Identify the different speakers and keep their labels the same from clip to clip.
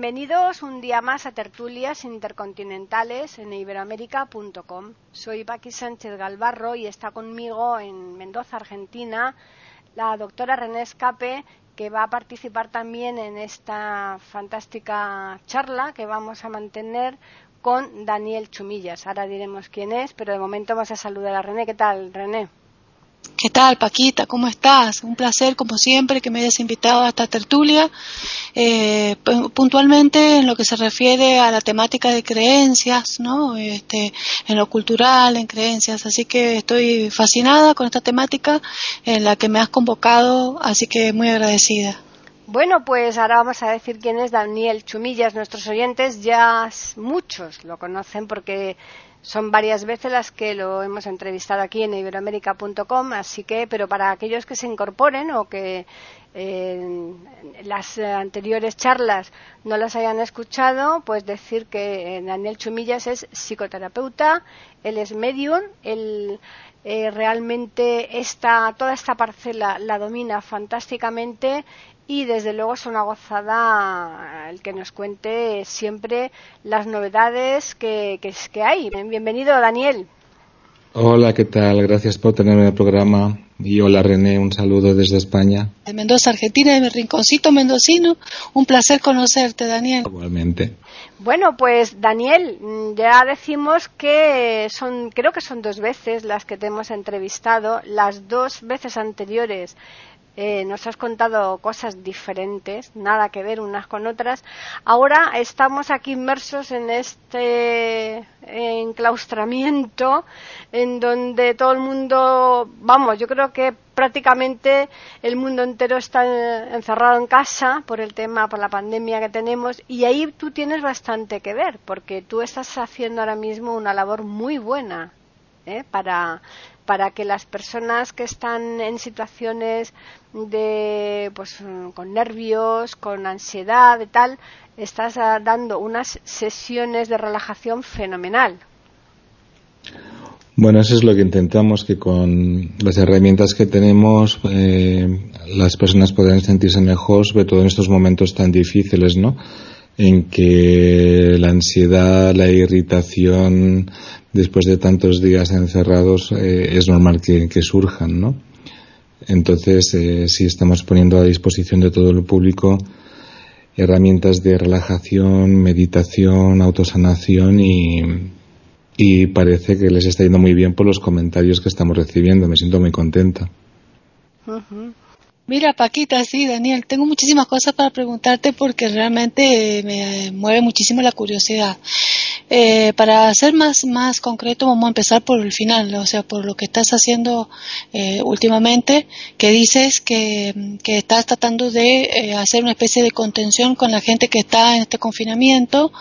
Speaker 1: Bienvenidos un día más a Tertulias Intercontinentales en iberoamérica.com. Soy Paqui Sánchez Galvarro y está conmigo en Mendoza, Argentina, la doctora René Escape, que va a participar también en esta fantástica charla que vamos a mantener con Daniel Chumillas. Ahora diremos quién es, pero de momento vamos a saludar a René. ¿Qué tal, René?
Speaker 2: ¿Qué tal, Paquita? ¿Cómo estás? Un placer, como siempre, que me hayas invitado a esta tertulia. Eh, puntualmente en lo que se refiere a la temática de creencias, ¿no? Este, en lo cultural, en creencias. Así que estoy fascinada con esta temática en la que me has convocado, así que muy agradecida.
Speaker 1: Bueno, pues ahora vamos a decir quién es Daniel Chumillas. Nuestros oyentes ya muchos lo conocen porque son varias veces las que lo hemos entrevistado aquí en iberoamérica.com, así que, pero para aquellos que se incorporen o que eh, las anteriores charlas no las hayan escuchado, pues decir que eh, Daniel Chumillas es psicoterapeuta, él es medium, él eh, realmente esta, toda esta parcela la domina fantásticamente y desde luego es una gozada el que nos cuente siempre las novedades que, que, hay. Bienvenido, Daniel.
Speaker 3: Hola, ¿qué tal? Gracias por tenerme en el programa. Y hola, René, un saludo desde España.
Speaker 2: De Mendoza, Argentina, de mi rinconcito mendocino. Un placer conocerte, Daniel.
Speaker 3: Igualmente.
Speaker 1: Bueno, pues Daniel, ya decimos que son, creo que son dos veces las que te hemos entrevistado. Las dos veces anteriores eh, nos has contado cosas diferentes, nada que ver unas con otras. Ahora estamos aquí inmersos en este enclaustramiento en donde todo el mundo, vamos, yo creo que prácticamente el mundo entero está encerrado en casa por el tema, por la pandemia que tenemos y ahí tú tienes bastante que ver porque tú estás haciendo ahora mismo una labor muy buena ¿eh? para para que las personas que están en situaciones de pues con nervios, con ansiedad y tal, estás ah, dando unas sesiones de relajación fenomenal.
Speaker 3: Bueno, eso es lo que intentamos, que con las herramientas que tenemos eh, las personas puedan sentirse mejor, sobre todo en estos momentos tan difíciles, ¿no? En que la ansiedad, la irritación, después de tantos días encerrados, eh, es normal que, surjan, ¿no? Entonces, eh, sí estamos poniendo a disposición de todo el público herramientas de relajación, meditación, autosanación y, y parece que les está yendo muy bien por los comentarios que estamos recibiendo. Me siento muy contenta.
Speaker 2: Mira, Paquita, sí, Daniel, tengo muchísimas cosas para preguntarte porque realmente me mueve muchísimo la curiosidad. Eh, para ser más, más concreto, vamos a empezar por el final, o sea, por lo que estás haciendo eh, últimamente, que dices que, que estás tratando de eh, hacer una especie de contención con la gente que está en este confinamiento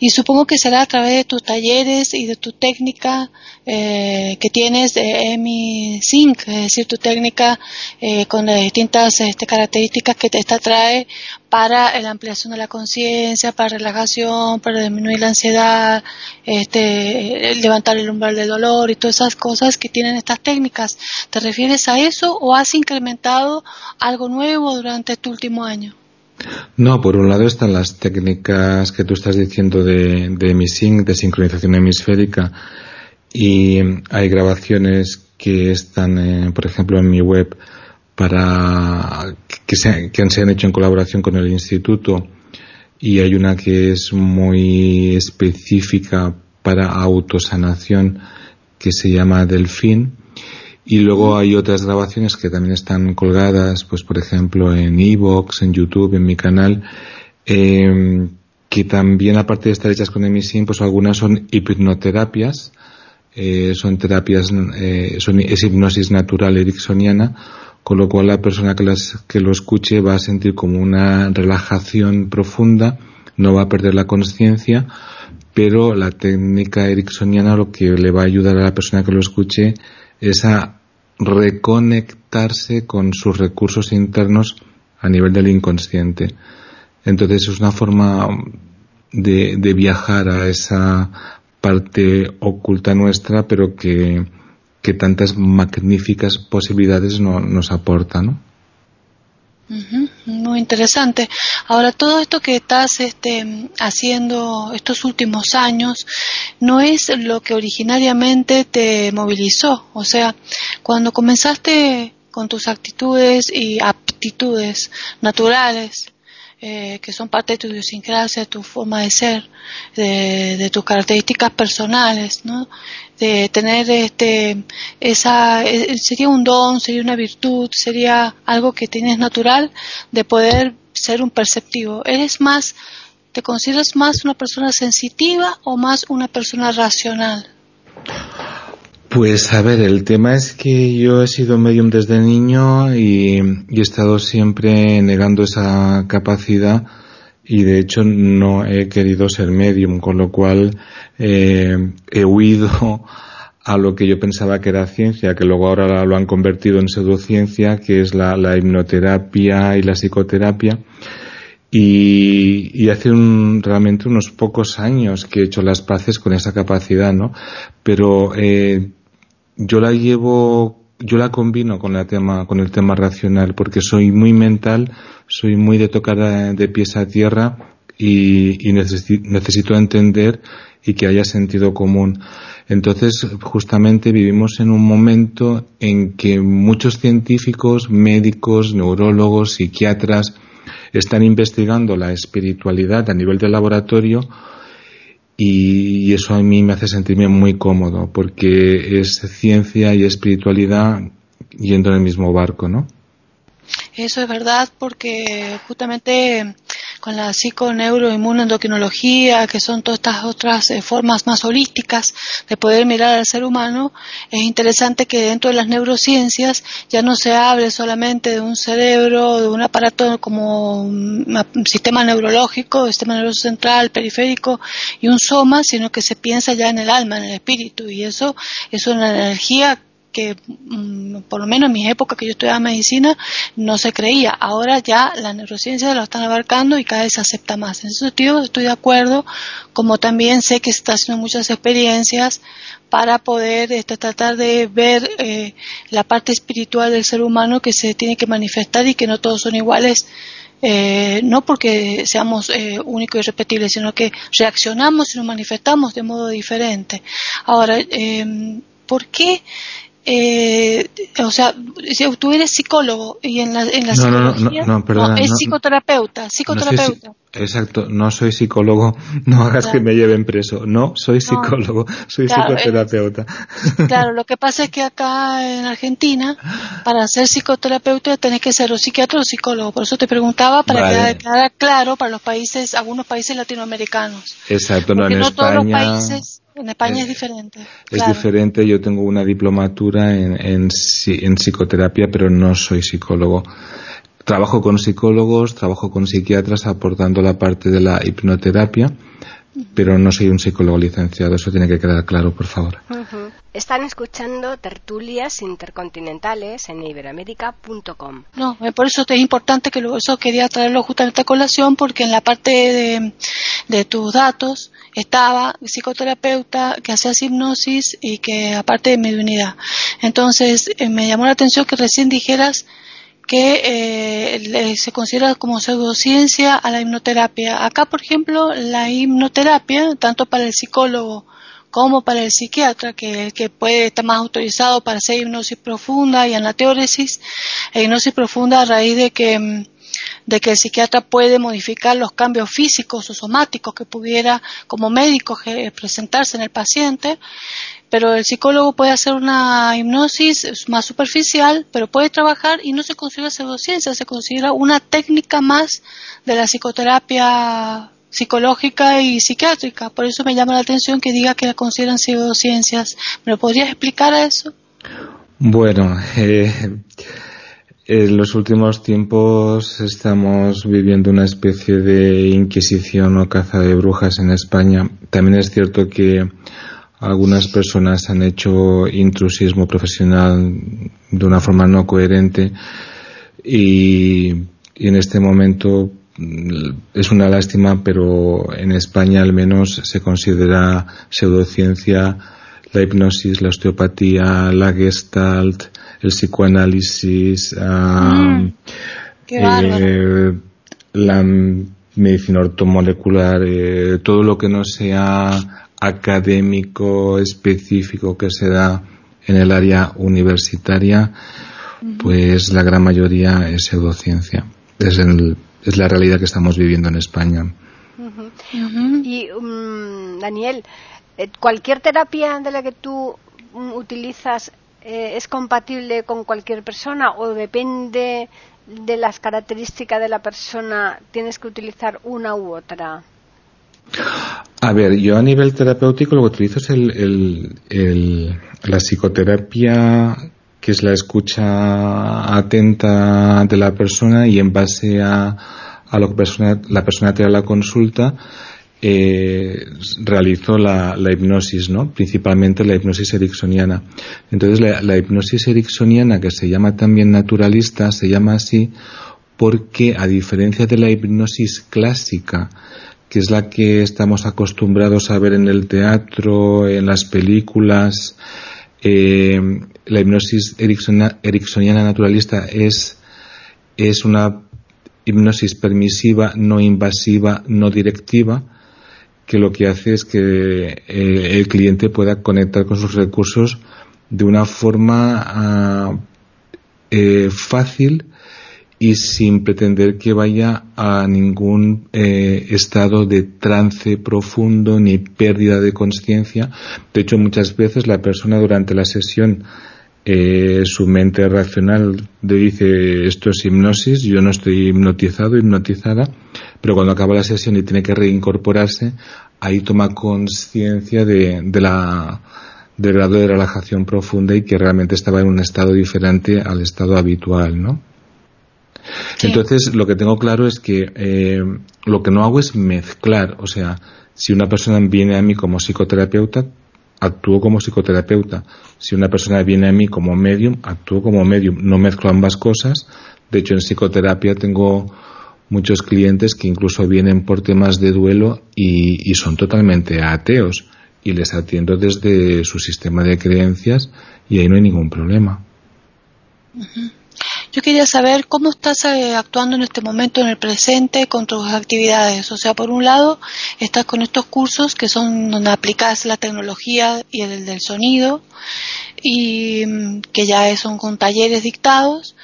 Speaker 2: y supongo que será a través de tus talleres y de tu técnica eh, que tienes de EMI Sync, es decir, tu técnica eh, con las distintas este, características que te esta trae para la ampliación de la conciencia, para relajación, para disminuir la ansiedad, este, levantar el umbral del dolor y todas esas cosas que tienen estas técnicas. ¿Te refieres a eso o has incrementado algo nuevo durante este último año?
Speaker 3: No, por un lado están las técnicas que tú estás diciendo de, de Sync, de sincronización hemisférica, y hay grabaciones que están, eh, por ejemplo, en mi web para que se, que se han hecho en colaboración con el instituto. Y hay una que es muy específica para autosanación que se llama Delfín. Y luego hay otras grabaciones que también están colgadas pues por ejemplo en Evox, en YouTube, en mi canal eh, que también aparte de estar hechas con Emisim pues algunas son hipnoterapias eh, son terapias, eh, es hipnosis natural ericksoniana, con lo cual la persona que, las, que lo escuche va a sentir como una relajación profunda, no va a perder la conciencia, pero la técnica ericksoniana lo que le va a ayudar a la persona que lo escuche es a reconectarse con sus recursos internos a nivel del inconsciente. Entonces es una forma de, viajar a esa parte oculta nuestra, pero que, tantas magníficas posibilidades nos aporta, ¿no?
Speaker 2: Muy interesante. Ahora, todo esto que estás este, haciendo estos últimos años no es lo que originariamente te movilizó. O sea, cuando comenzaste con tus actitudes y aptitudes naturales, eh, que son parte de tu idiosincrasia, de tu forma de ser, de, tus características personales, ¿no? De tener este, esa, eh, sería un don, sería una virtud, sería algo que tienes natural de poder ser un perceptivo. ¿Eres más, te consideras más una persona sensitiva o más una persona racional?
Speaker 3: Pues a ver, el tema es que yo he sido medium desde niño y, he estado siempre negando esa capacidad y de hecho no he querido ser medium, con lo cual eh, he huido a lo que yo pensaba que era ciencia, que luego ahora lo han convertido en pseudociencia, que es la, hipnoterapia y la psicoterapia. Y, hace un, realmente unos pocos años que he hecho las paces con esa capacidad, ¿no? Pero eh, yo la llevo, yo la combino con, la tema, con el tema racional, porque soy muy mental, soy muy de tocar de pies a tierra y, necesito entender y que haya sentido común. Entonces, justamente vivimos en un momento en que muchos científicos, médicos, neurólogos, psiquiatras están investigando la espiritualidad a nivel de laboratorio y, eso a mí me hace sentirme muy cómodo porque es ciencia y espiritualidad yendo en el mismo barco, ¿no?
Speaker 2: Eso es verdad porque justamente con la psiconeuroinmunoendocrinología, que son todas estas otras eh, formas más holísticas de poder mirar al ser humano, es interesante que dentro de las neurociencias ya no se hable solamente de un cerebro, de un aparato como un sistema neurológico, sistema nervioso central, periférico y un soma, sino que se piensa ya en el alma, en el espíritu, y eso es una energía que mm, por lo menos en mi época que yo estudiaba medicina no se creía. Ahora ya la neurociencia lo están abarcando y cada vez se acepta más. En ese sentido estoy de acuerdo, como también sé que se está haciendo muchas experiencias para poder este, tratar de ver eh, la parte espiritual del ser humano que se tiene que manifestar y que no todos son iguales. Eh, no porque seamos eh, únicos y repetibles, sino que reaccionamos y nos manifestamos de modo diferente. Ahora, ¿por qué eh, o sea, tú eres psicólogo y en la, en la
Speaker 3: no, psicología no, no,
Speaker 2: es psicoterapeuta, psicoterapeuta.
Speaker 3: Exacto, no soy psicólogo, no hagas que me lleven preso, no soy psicólogo, soy psicoterapeuta.
Speaker 2: claro, lo que pasa es que acá en Argentina, para ser psicoterapeuta tenés que ser o psiquiatra o psicólogo, por eso te preguntaba para que quedara claro para los países, algunos países latinoamericanos.
Speaker 3: Exacto, no en
Speaker 2: no
Speaker 3: España.
Speaker 2: Todos los países en España es, diferente.
Speaker 3: Es diferente, yo tengo una diplomatura en, en, en psicoterapia, pero no soy psicólogo. Trabajo con psicólogos, trabajo con psiquiatras aportando la parte de la hipnoterapia pero no soy un psicólogo licenciado, eso tiene que quedar claro, por favor.
Speaker 1: Están escuchando tertulias intercontinentales en iberoamérica.com.
Speaker 2: No, eh, por eso es importante que eso quería traerlo justamente a colación, porque en la parte de, de tus datos estaba psicoterapeuta que hacía hipnosis y que aparte de mediunidad. Entonces, eh, me llamó la atención que recién dijeras que eh, se considera como pseudociencia a la hipnoterapia. Acá, por ejemplo, la hipnoterapia, tanto para el psicólogo como para el psiquiatra, que, puede estar más autorizado para hacer hipnosis profunda y anateóresis, e hipnosis profunda a raíz que de que el psiquiatra puede modificar los cambios físicos o somáticos que pudiera como médico presentarse en el paciente pero el psicólogo puede hacer una hipnosis más superficial, pero puede trabajar y no se considera pseudociencia, se considera una técnica más de la psicoterapia psicológica y psiquiátrica. Por eso me llama la atención que diga que la consideran pseudociencias. ¿Me lo podrías explicar a eso?
Speaker 3: Bueno, eh, en los últimos tiempos estamos viviendo una especie de inquisición o caza de brujas en España también es cierto que algunas personas han hecho intrusismo profesional de una forma no coherente y, y en este momento mm, es una lástima, pero en España al menos se considera pseudociencia la hipnosis, la osteopatía, la gestalt, el psicoanálisis,
Speaker 2: Mm,
Speaker 3: eh, la medicina ortomolecular, eh, todo lo que no sea académico específico que se da en el área universitaria, pues la gran mayoría es pseudociencia. Es, el- es la realidad que estamos viviendo en España.
Speaker 1: Y, mm, Daniel, eh, ¿cualquier terapia de la que tú mm, utilizas eh, es compatible con cualquier persona o depende de las características de la persona, tienes que utilizar una u otra?
Speaker 3: A ver, yo a nivel terapéutico lo que utilizo es el, el- la psicoterapia, que es la escucha atenta de la persona y en base a, a lo que persona- la persona te da la consulta, eh, realizo la, la hipnosis, ¿no? Principalmente la hipnosis ericksoniana. Entonces la, la hipnosis ericksoniana, que se llama también naturalista, se llama así porque a diferencia de la hipnosis clásica, que es la que estamos acostumbrados a ver en el teatro, en las películas, eh, la hipnosis ericksoniana naturalista es, es una hipnosis permisiva, no invasiva, no directiva, que lo que hace es que eh, el cliente pueda conectar con sus recursos de una forma ah, eh, fácil y sin pretender que vaya a ningún eh, estado de trance profundo ni pérdida de conciencia. De hecho, muchas veces la persona durante la sesión eh, su mente racional le dice esto es hipnosis, yo no estoy hipnotizado, hipnotizada, pero cuando acaba la sesión y tiene que reincorporarse, ahí toma conciencia de, de la del grado de relajación profunda y que realmente estaba en un estado diferente al estado habitual, ¿no?
Speaker 2: Sí.
Speaker 3: Entonces, lo que tengo claro es que eh, lo que no hago es mezclar. O sea, si una persona viene a mí como psicoterapeuta, actúo como psicoterapeuta. Si una persona viene a mí como medium, actúo como medium. No mezclo ambas cosas. De hecho, en psicoterapia tengo muchos clientes que incluso vienen por temas de duelo y, y son totalmente ateos. Y les atiendo desde su sistema de creencias y ahí no hay ningún problema.
Speaker 2: Yo quería saber cómo estás eh, actuando en este momento, en el presente, con tus actividades. O sea, por un lado, estás con estos cursos que son donde aplicas la tecnología y el del sonido, y mm, que ya son con talleres dictados,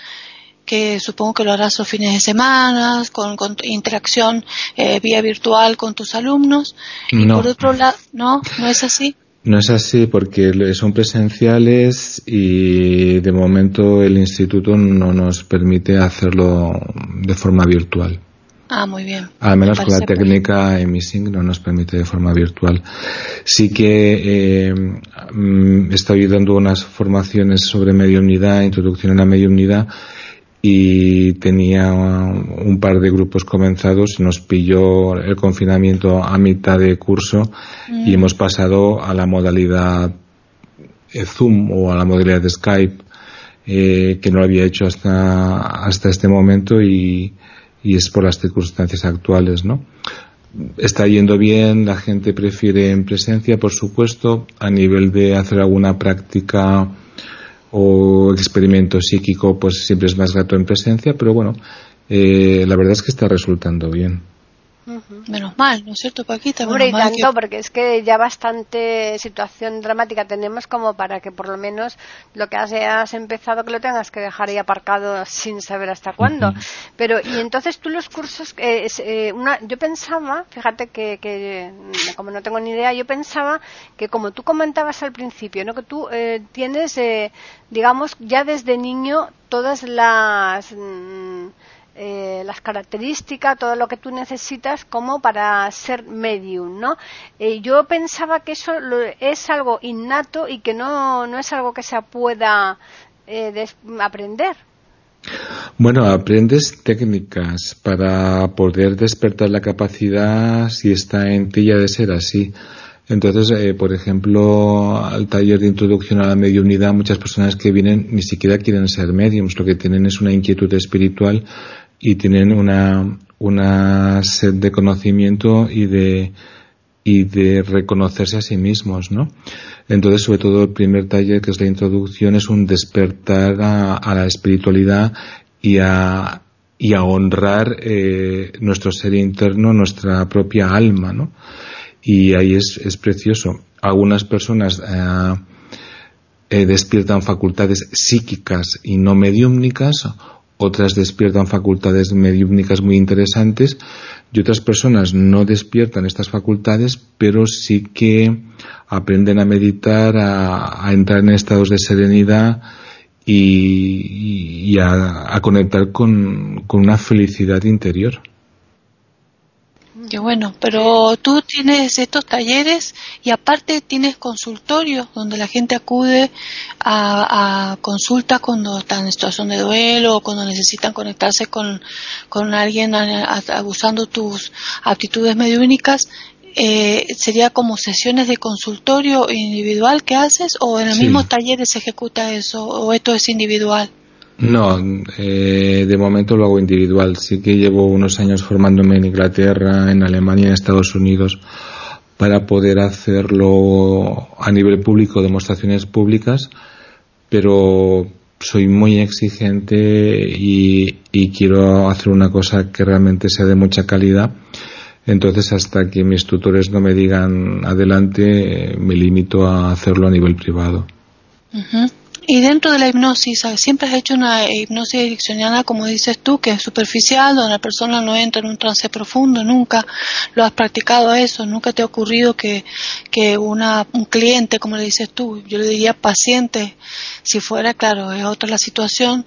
Speaker 2: que supongo que lo harás los fines de semana, con, con interacción eh, vía virtual con tus alumnos. Y por otro lado, no, no es así.
Speaker 3: No es así porque son presenciales y de momento el instituto no nos permite hacerlo de forma virtual.
Speaker 2: Ah, muy bien.
Speaker 3: Al menos
Speaker 2: Me
Speaker 3: con la técnica emising no nos permite de forma virtual. Sí que eh, mm, estoy dando unas formaciones sobre mediunidad, introducción a la mediunidad y tenía un par de grupos comenzados, nos pilló el confinamiento a mitad de curso y hemos pasado a la modalidad eh, Zoom o a la modalidad de Skype eh, que no lo había hecho hasta, hasta este momento y, y es por las circunstancias actuales, ¿no? Está yendo bien, la gente prefiere en presencia, por supuesto, a nivel de hacer alguna práctica o experimento psíquico, pues siempre es más grato en presencia, pero bueno, eh, la verdad es que está resultando bien.
Speaker 2: Menos mal, ¿no es cierto, Paquita?
Speaker 1: Hombre, y tanto,
Speaker 2: que-
Speaker 1: porque es que ya bastante situación dramática tenemos como para que por lo menos lo que has, empezado que lo tengas que dejar ahí aparcado sin saber hasta cuándo. Pero, y entonces tú los cursos, eh, es, eh, una, yo pensaba, fíjate que, que como no tengo ni idea, yo pensaba que como tú comentabas al principio, ¿no? que tú eh, tienes, eh, digamos, ya desde niño todas las... mm, eh, las características, todo lo que tú necesitas como para ser medium, ¿no? Eh, yo pensaba que eso lo- es algo innato y que no, no es algo que se pueda eh, des- aprender.
Speaker 3: Bueno, aprendes técnicas para poder despertar la capacidad si está en ti ya de ser así. Entonces, eh, por ejemplo, al taller de introducción a la mediunidad, muchas personas que vienen ni siquiera quieren ser mediums, lo que tienen es una inquietud espiritual y tienen una, una sed de conocimiento y de, y de reconocerse a sí mismos, ¿no? Entonces, sobre todo el primer taller, que es la introducción, es un despertar a, la espiritualidad y a, y a honrar eh, nuestro ser interno, nuestra propia alma, ¿no? y ahí es, es precioso. Algunas personas eh, eh, despiertan facultades psíquicas y no mediúmnicas, otras despiertan facultades mediúmnicas muy interesantes y otras personas no despiertan estas facultades, pero sí que aprenden a meditar, a, entrar en estados de serenidad y, a, conectar con una felicidad interior.
Speaker 2: Qué bueno, pero tú tienes estos talleres y aparte tienes consultorios donde la gente acude a, a consultas cuando están en situación de duelo o cuando necesitan conectarse con, alguien abusando tus aptitudes mediúnicas. Eh, ¿Sería como sesiones de consultorio individual que haces o en el mismo taller se ejecuta eso o esto es individual?
Speaker 3: No, eh, de momento lo hago individual. Sí que llevo unos años formándome en Inglaterra, en Alemania, en Estados Unidos, para poder hacerlo a nivel público, demostraciones públicas, pero soy muy exigente y, y quiero hacer una cosa que realmente sea de mucha calidad. Entonces, hasta que mis tutores no me digan adelante, me limito a hacerlo a nivel privado.
Speaker 2: Y dentro de la hipnosis, siempre has hecho una hipnosis ericksoniana, como dices tú, que es superficial, donde la persona no entra en un trance profundo, nunca lo has practicado eso, nunca te ha ocurrido que, que una, un cliente, como le dices tú, yo le diría paciente, si fuera, claro, es otra la situación,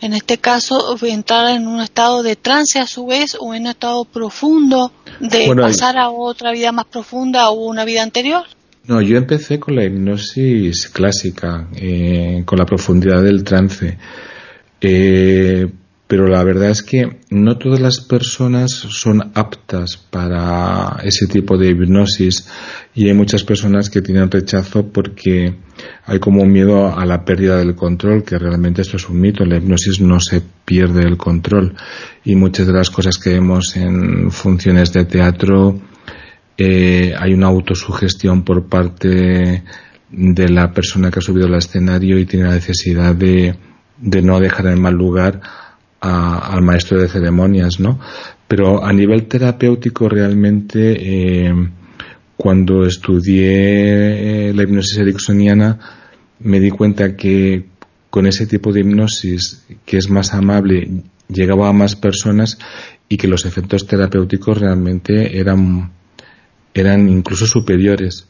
Speaker 2: en este caso, entrar en un estado de trance a su vez o en un estado profundo de pasar a otra vida más profunda o una vida anterior.
Speaker 3: No, yo empecé con la hipnosis clásica, eh, con la profundidad del trance. Eh, pero la verdad es que no todas las personas son aptas para ese tipo de hipnosis y hay muchas personas que tienen rechazo porque hay como un miedo a la pérdida del control, que realmente esto es un mito, la hipnosis no se pierde el control y muchas de las cosas que vemos en funciones de teatro eh, hay una autosugestión por parte de la persona que ha subido al escenario y tiene la necesidad de, no dejar en mal lugar al maestro de ceremonias, ¿no? Pero a nivel terapéutico realmente eh, cuando estudié eh, la hipnosis ericksoniana me di cuenta que con ese tipo de hipnosis que es más amable llegaba a más personas y que los efectos terapéuticos realmente eran eran incluso superiores.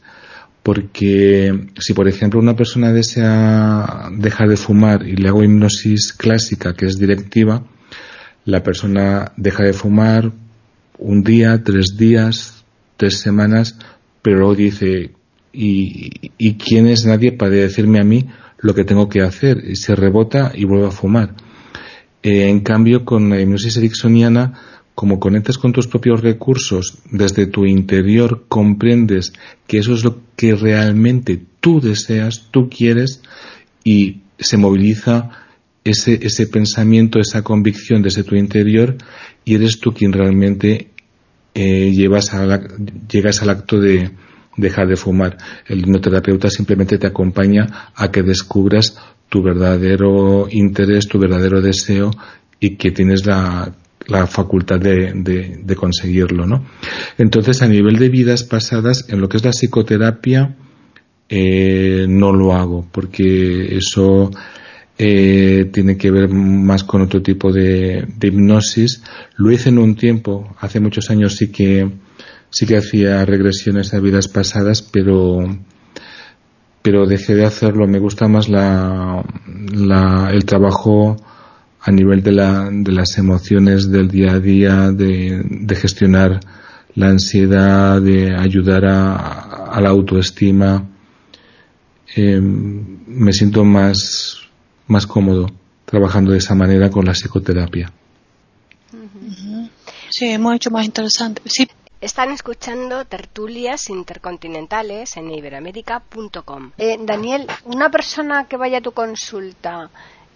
Speaker 3: Porque si, por ejemplo, una persona desea dejar de fumar y le hago hipnosis clásica, que es directiva, la persona deja de fumar un día, tres días, tres semanas, pero luego dice, ¿y, quién es nadie para decirme a mí lo que tengo que hacer? Y se rebota y vuelve a fumar. Eh, en cambio, con la hipnosis ericksoniana, como conectas con tus propios recursos, desde tu interior comprendes que eso es lo que realmente tú deseas, tú quieres, y se moviliza ese, ese pensamiento, esa convicción desde tu interior, y eres tú quien realmente eh, llevas llegas al acto de dejar de fumar. El hipnoterapeuta simplemente te acompaña a que descubras tu verdadero interés, tu verdadero deseo y que tienes la la facultad de, de, conseguirlo, ¿no? Entonces, a nivel de vidas pasadas, en lo que es la psicoterapia, eh, no lo hago, porque eso eh, tiene que ver más con otro tipo de, de, hipnosis. Lo hice en un tiempo, hace muchos años sí que sí que hacía regresiones a vidas pasadas, pero pero dejé de hacerlo. Me gusta más la, la el trabajo a nivel de, la, de las emociones del día a día, de, gestionar la ansiedad, de ayudar a, la autoestima, em, me siento más, más cómodo. trabajando de esa manera con la psicoterapia.
Speaker 2: Sí, hemos hecho más interesante. Sí.
Speaker 1: Están escuchando tertulias intercontinentales en iberoamérica.com. Eh, Daniel, una persona que vaya a tu consulta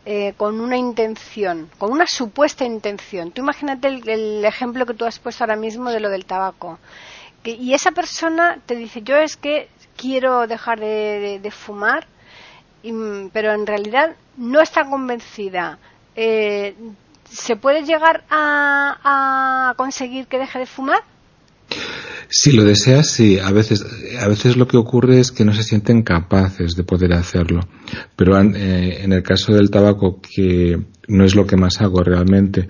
Speaker 1: eh, con una intención, con una supuesta intención, tú imagínate el, ejemplo que tú has puesto ahora mismo de lo del tabaco, y esa persona te dice, yo es que quiero dejar de, fumar, pero en realidad no está convencida. Eh, ¿Se puede llegar a conseguir que deje de fumar?
Speaker 3: Si lo deseas, sí. A veces, a veces lo que ocurre es que no se sienten capaces de poder hacerlo. Pero eh, en el caso del tabaco, que no es lo que más hago realmente,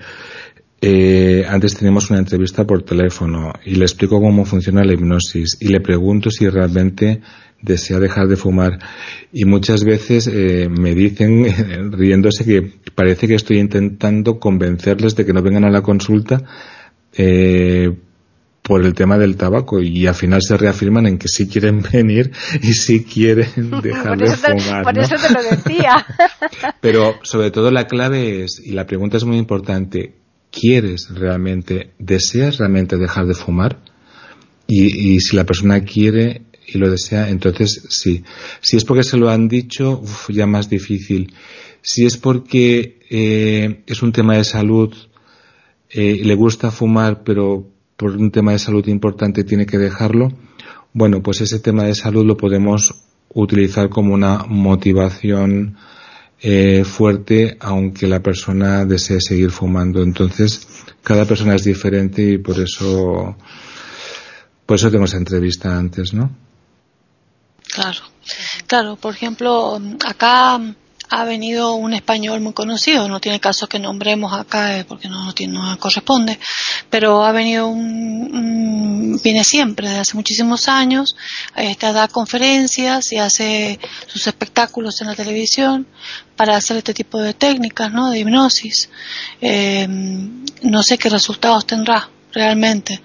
Speaker 3: eh, antes teníamos una entrevista por teléfono y le explico cómo funciona la hipnosis y le pregunto si realmente desea dejar de fumar y muchas veces eh, me dicen riéndose que parece que estoy intentando convencerles de que no vengan a la consulta eh, por el tema del tabaco y al final se reafirman en que sí quieren venir y sí quieren dejar de fumar.
Speaker 1: Por eso te lo decía.
Speaker 3: Pero sobre todo la clave es, y la pregunta es muy importante, ¿quieres realmente, deseas realmente dejar de fumar? Y, si la persona quiere y lo desea, entonces sí. Si es porque se lo han dicho, ya más difícil. Si es porque eh, es un tema de salud, eh, le gusta fumar, pero por un tema de salud importante tiene que dejarlo, bueno, pues ese tema de salud lo podemos utilizar como una motivación eh, fuerte aunque la persona desee seguir fumando. Entonces, cada persona es diferente y por eso, por eso tenemos entrevista antes, ¿no?
Speaker 2: Claro, claro. Por ejemplo, acá ha venido un español muy conocido, no tiene caso que nombremos acá eh, porque no, no, corresponde, pero ha venido un, viene siempre desde hace muchísimos años, este, da conferencias y hace sus espectáculos en la televisión para hacer este tipo de técnicas, ¿no? De hipnosis. Eh, no sé qué resultados tendrá realmente.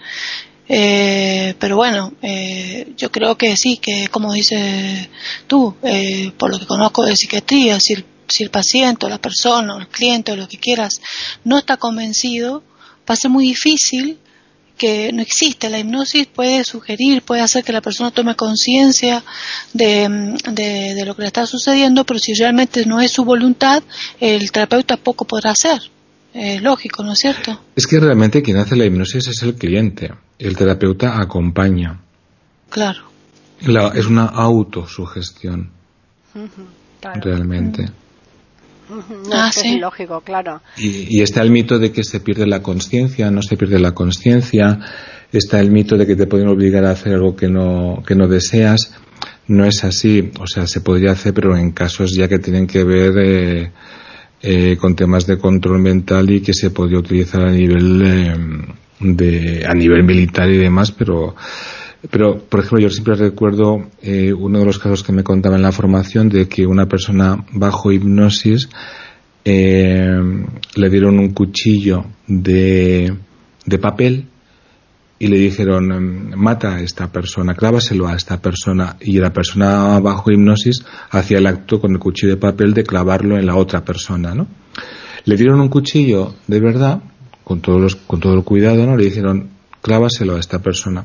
Speaker 2: Eh, pero bueno, eh, yo creo que sí, que como dices tú, eh, por lo que conozco de psiquiatría, si el, paciente o la persona o el cliente o lo que quieras no está convencido, va a ser muy difícil que no existe. La hipnosis puede sugerir, puede hacer que la persona tome conciencia de, de, lo que le está sucediendo, pero si realmente no es su voluntad, el terapeuta poco podrá hacer. Es lógico, ¿no es cierto?
Speaker 3: Es que realmente quien hace la hipnosis es el cliente. El terapeuta acompaña.
Speaker 2: Claro.
Speaker 3: es una autosugestión. Realmente.
Speaker 1: ah, sí. lógico, claro.
Speaker 3: Y, está el mito de que se pierde la conciencia, no se pierde la conciencia. Está el mito de que te pueden obligar a hacer algo que no, que no deseas. No es así. O sea, se podría hacer, pero en casos ya que tienen que ver eh, eh, con temas de control mental y que se podría utilizar a nivel. Eh, de, a nivel militar y demás, pero, pero por ejemplo, yo siempre recuerdo eh, uno de los casos que me contaba en la formación de que una persona bajo hipnosis eh, le dieron un cuchillo de, de papel y le dijeron mata a esta persona, clávaselo a esta persona y la persona bajo hipnosis hacía el acto con el cuchillo de papel de clavarlo en la otra persona, ¿no? Le dieron un cuchillo de verdad con, todos los, con todo el cuidado, ¿no? Le dijeron, clávaselo a esta persona.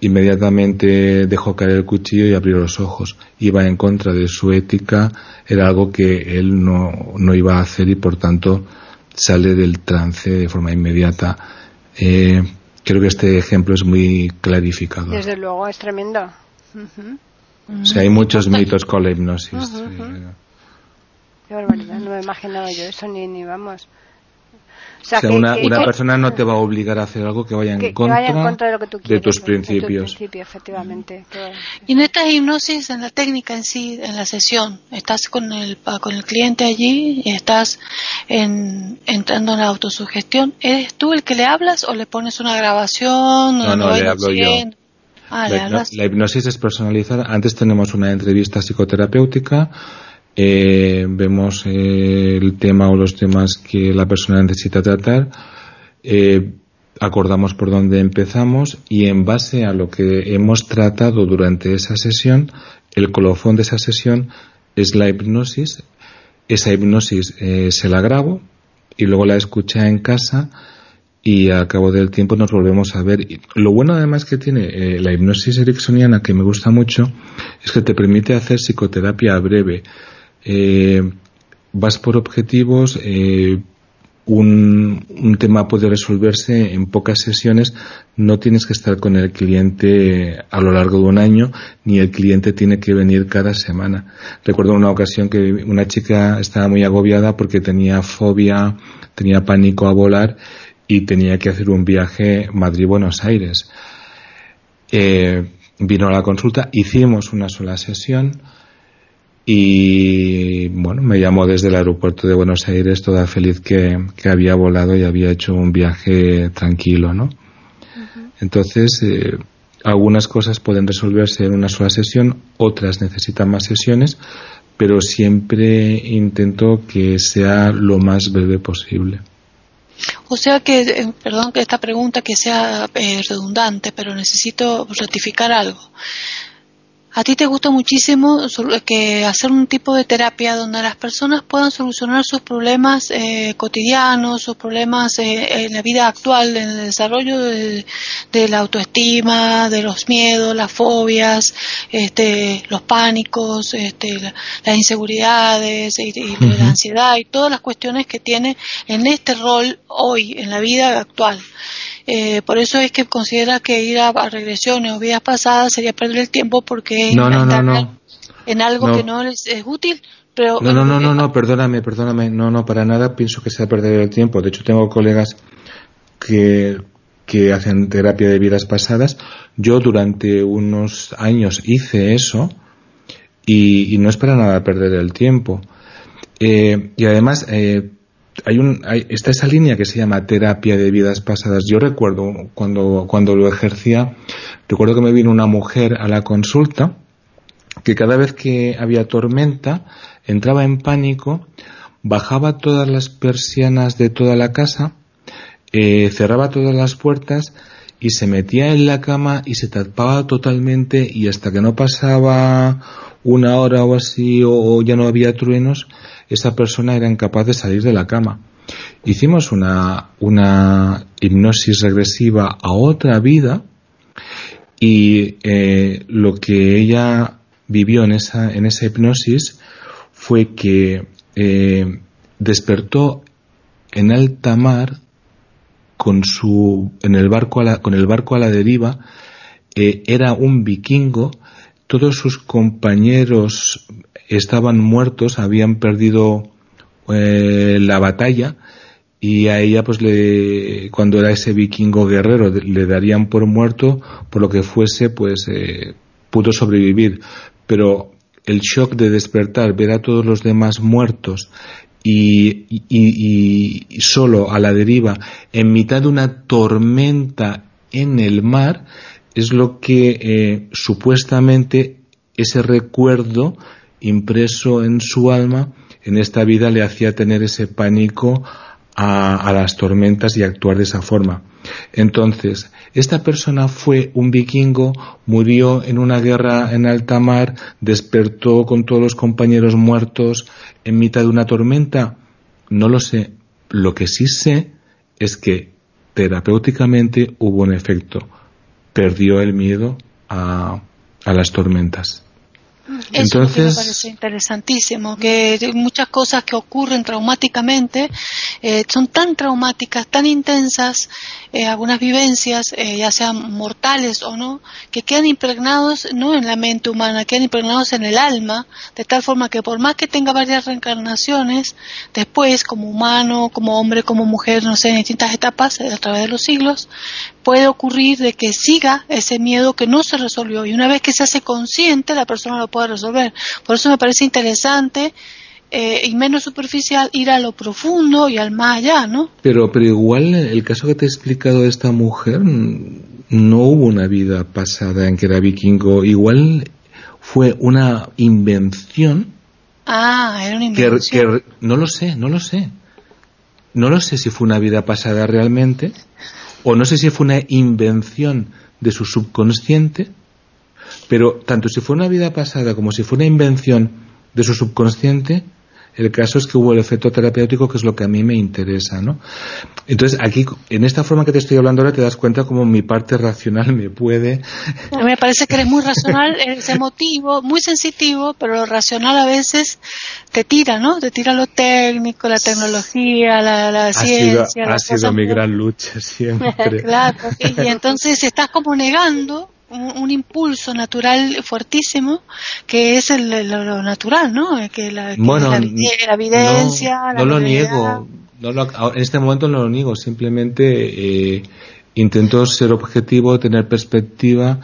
Speaker 3: Inmediatamente dejó caer el cuchillo y abrió los ojos. Iba en contra de su ética, era algo que él no, no iba a hacer y por tanto sale del trance de forma inmediata. Eh, creo que este ejemplo es muy clarificador.
Speaker 1: Desde luego, es tremendo.
Speaker 3: hay muchos mitos con la hipnosis.
Speaker 1: Qué barbaridad, no me imaginaba yo eso ni, ni vamos.
Speaker 3: O sea, una, una persona no te va a obligar a hacer algo que vaya en, contra, de, tus principios.
Speaker 1: efectivamente.
Speaker 2: Y en esta hipnosis, en la técnica en sí, en la sesión, estás con el, con el cliente allí y estás en, entrando en la autosugestión. ¿Eres tú el que le hablas o le pones una grabación?
Speaker 3: No, no, le hablo yo. Ah, la, la hipnosis es personalizada. Antes tenemos una entrevista psicoterapéutica eh, vemos eh, el tema o los temas que la persona necesita tratar, eh, acordamos por dónde empezamos y en base a lo que hemos tratado durante esa sesión, el colofón de esa sesión es la hipnosis esa hipnosis eh, se la grabo y luego la escuché en casa y al cabo del tiempo nos volvemos a ver. Lo bueno además que tiene eh, la hipnosis ericksoniana, que me gusta mucho, es que te permite hacer psicoterapia breve. Eh, vas por objetivos, eh, un, un, tema puede resolverse en pocas sesiones, no tienes que estar con el cliente a lo largo de un año, ni el cliente tiene que venir cada semana. Recuerdo una ocasión que una chica estaba muy agobiada porque tenía fobia, tenía pánico a volar y tenía que hacer un viaje Madrid-Buenos Aires. Eh, vino a la consulta, hicimos una sola sesión y bueno, me llamó desde el aeropuerto de Buenos Aires toda feliz que, había volado y había hecho un viaje tranquilo, ¿no? Entonces, eh, algunas cosas pueden resolverse en una sola sesión, otras necesitan más sesiones, pero siempre intento que sea lo más breve posible.
Speaker 2: O sea que, eh, perdón que esta pregunta que sea eh, redundante, pero necesito ratificar algo. A ti te gusta muchísimo que hacer un tipo de terapia donde las personas puedan solucionar sus problemas eh, cotidianos, sus problemas eh, en la vida actual, en el desarrollo de, la autoestima, de los miedos, las fobias, este, los pánicos, este, las inseguridades y, la ansiedad y todas las cuestiones que tiene en este rol hoy, en la vida actual. Eh, por eso es que considera que ir a, regresiones o vidas pasadas sería perder el tiempo porque
Speaker 3: no, no, no, no.
Speaker 2: en algo que no es, es útil. Pero,
Speaker 3: no, no, no, no, no, perdóname, perdóname, no, no, para nada pienso que sea perder el tiempo. De hecho, tengo colegas que, que hacen terapia de vidas pasadas. Yo durante unos años hice eso y, no es para nada perder el tiempo. Eh, y además, eh, hay un, está esa línea que se llama terapia de vidas pasadas. Yo recuerdo cuando, cuando lo ejercía, recuerdo que me vino una mujer a la consulta que cada vez que había tormenta entraba en pánico, bajaba todas las persianas de toda la casa, eh, cerraba todas las puertas y se metía en la cama y se tapaba totalmente y hasta que no pasaba una hora o así o ya no había truenos, esa persona era incapaz de salir de la cama. Hicimos una, una hipnosis regresiva a otra vida y eh, lo que ella vivió en esa, en esa hipnosis fue que eh, despertó en alta mar con su en el barco a la, con el barco a la deriva eh, era un vikingo todos sus compañeros estaban muertos, habían perdido eh, la batalla y a ella pues le cuando era ese vikingo guerrero le darían por muerto por lo que fuese pues eh, pudo sobrevivir. Pero el shock de despertar ver a todos los demás muertos y, y, solo a la deriva en mitad de una tormenta en el mar es lo que eh, supuestamente ese recuerdo impreso en su alma, en esta vida le hacía tener ese pánico a, las tormentas y actuar de esa forma. Entonces, esta persona fue un vikingo, murió en una guerra en alta mar, despertó con todos los compañeros muertos en mitad de una tormenta. No lo sé. Lo que sí sé es que terapéuticamente hubo un efecto. Perdió el miedo a las tormentas.
Speaker 2: Entonces, me parece interesantísimo, que muchas cosas que ocurren traumáticamente eh, son tan traumáticas, tan intensas, eh, algunas vivencias, eh, ya sean mortales o no, que quedan impregnados no en la mente humana, quedan impregnados en el alma, de tal forma que por más que tenga varias reencarnaciones, después, como humano, como hombre, como mujer, no sé, en distintas etapas, a través de los siglos, puede ocurrir de que siga ese miedo que no se resolvió y una vez que se hace consciente la persona lo puede resolver. Por eso me parece interesante eh, y menos superficial ir a lo profundo y al más allá, ¿no?
Speaker 3: Pero, pero igual el caso que te he explicado de esta mujer no hubo una vida pasada en que era vikingo, igual fue una invención.
Speaker 2: Ah, era una invención.
Speaker 3: no lo sé, no lo sé. No lo sé si fue una vida pasada realmente o no sé si fue una invención de su subconsciente, pero tanto si fue una vida pasada como si fue una invención de su subconsciente, El caso es que hubo el efecto terapéutico, que es lo que a mí me interesa, ¿no? Entonces, aquí, en esta forma que te estoy hablando ahora, te das cuenta cómo mi parte racional me puede...
Speaker 2: Me parece que eres muy racional, eres emotivo, muy sensitivo, pero lo racional a veces te tira, ¿no? Te tira lo técnico, la tecnología, la, ciencia.
Speaker 3: ha sido mi gran lucha siempre.
Speaker 2: claro, y entonces estás como negando un, impulso natural fuertísimo que es el, lo, natural, ¿no? Que la,
Speaker 3: bueno,
Speaker 2: la, evidencia.
Speaker 3: No, lo niego, en este momento no lo niego, simplemente eh, intento ser objetivo, tener perspectiva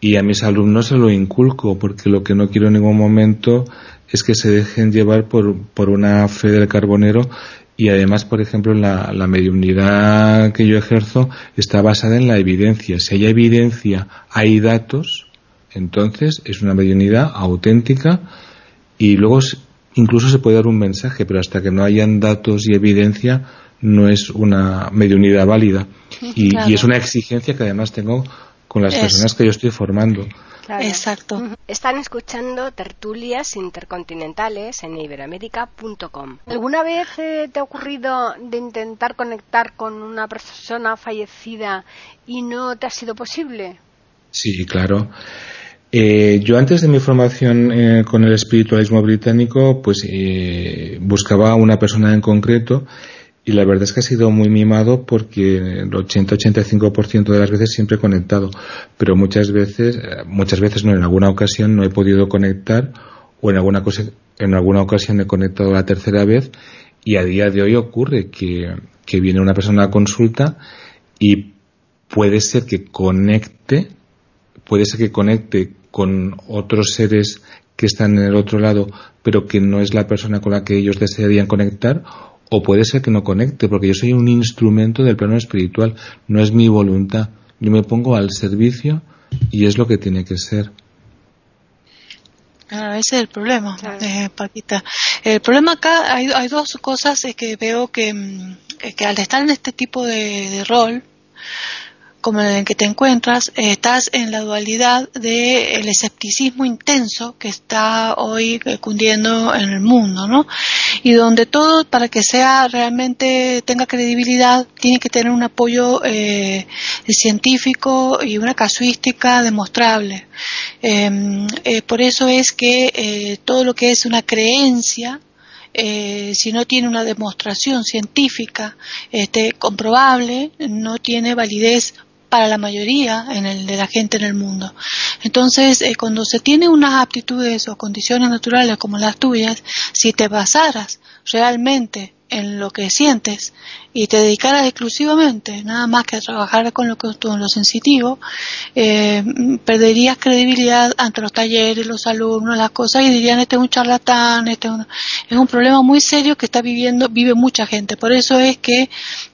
Speaker 3: y a mis alumnos se lo inculco porque lo que no quiero en ningún momento es que se dejen llevar por, por una fe del carbonero y además, por ejemplo, la, la mediunidad que yo ejerzo está basada en la evidencia. Si hay evidencia, hay datos, entonces es una mediunidad auténtica y luego incluso se puede dar un mensaje, pero hasta que no hayan datos y evidencia no es una mediunidad válida. Y, es una exigencia que además tengo con las personas que yo estoy formando.
Speaker 2: Exacto.
Speaker 1: Están escuchando tertulias intercontinentales en iberamérica.com. ¿Alguna vez eh, te ha ocurrido de intentar conectar con una persona fallecida y no te ha sido posible?
Speaker 3: Sí, claro. Eh, yo antes de mi formación eh, con el espiritualismo británico, pues buscaba a una persona en concreto y la verdad es que ha sido muy mimado porque el 80-85% de las veces siempre he conectado, pero muchas veces, eh, muchas veces no, en alguna ocasión no he podido conectar o en alguna, cosa, en alguna ocasión he conectado la tercera vez y a día de hoy ocurre que, que viene una persona a consulta y puede ser que conecte, puede ser que conecte con otros seres que están en el otro lado, pero que no es la persona con la que ellos desearían conectar, o puede ser que no conecte, porque yo soy un instrumento del plano espiritual, no es mi voluntad. Yo me pongo al servicio y es lo que tiene que ser.
Speaker 2: Claro, ese es el problema, eh, Paquita. El problema acá, hay, hay dos cosas que veo que, mm, que al estar en este tipo de rol, como en el que te encuentras, estás en la dualidad del escepticismo intenso que está hoy cundiendo en el mundo, ¿no? Y donde todo, para que sea realmente, tenga credibilidad, tiene que tener un apoyo eh, científico y una casuística demostrable. Em, eh, por eso es que eh, todo lo que es una creencia, si no tiene una demostración científica este, comprobable, no tiene validez para la mayoría en el, de la gente en el mundo. Entonces, eh, cuando se tiene unas aptitudes o condiciones naturales como las tuyas, si te basaras realmente en lo que sientes y te dedicaras exclusivamente nada más que a trabajar con lo que lo sensitivo, eh, perderías credibilidad ante los talleres, los alumnos, las cosas y dirían este es un charlatán, este es un, es un problema muy serio que está viviendo, vive mucha gente. Por eso es que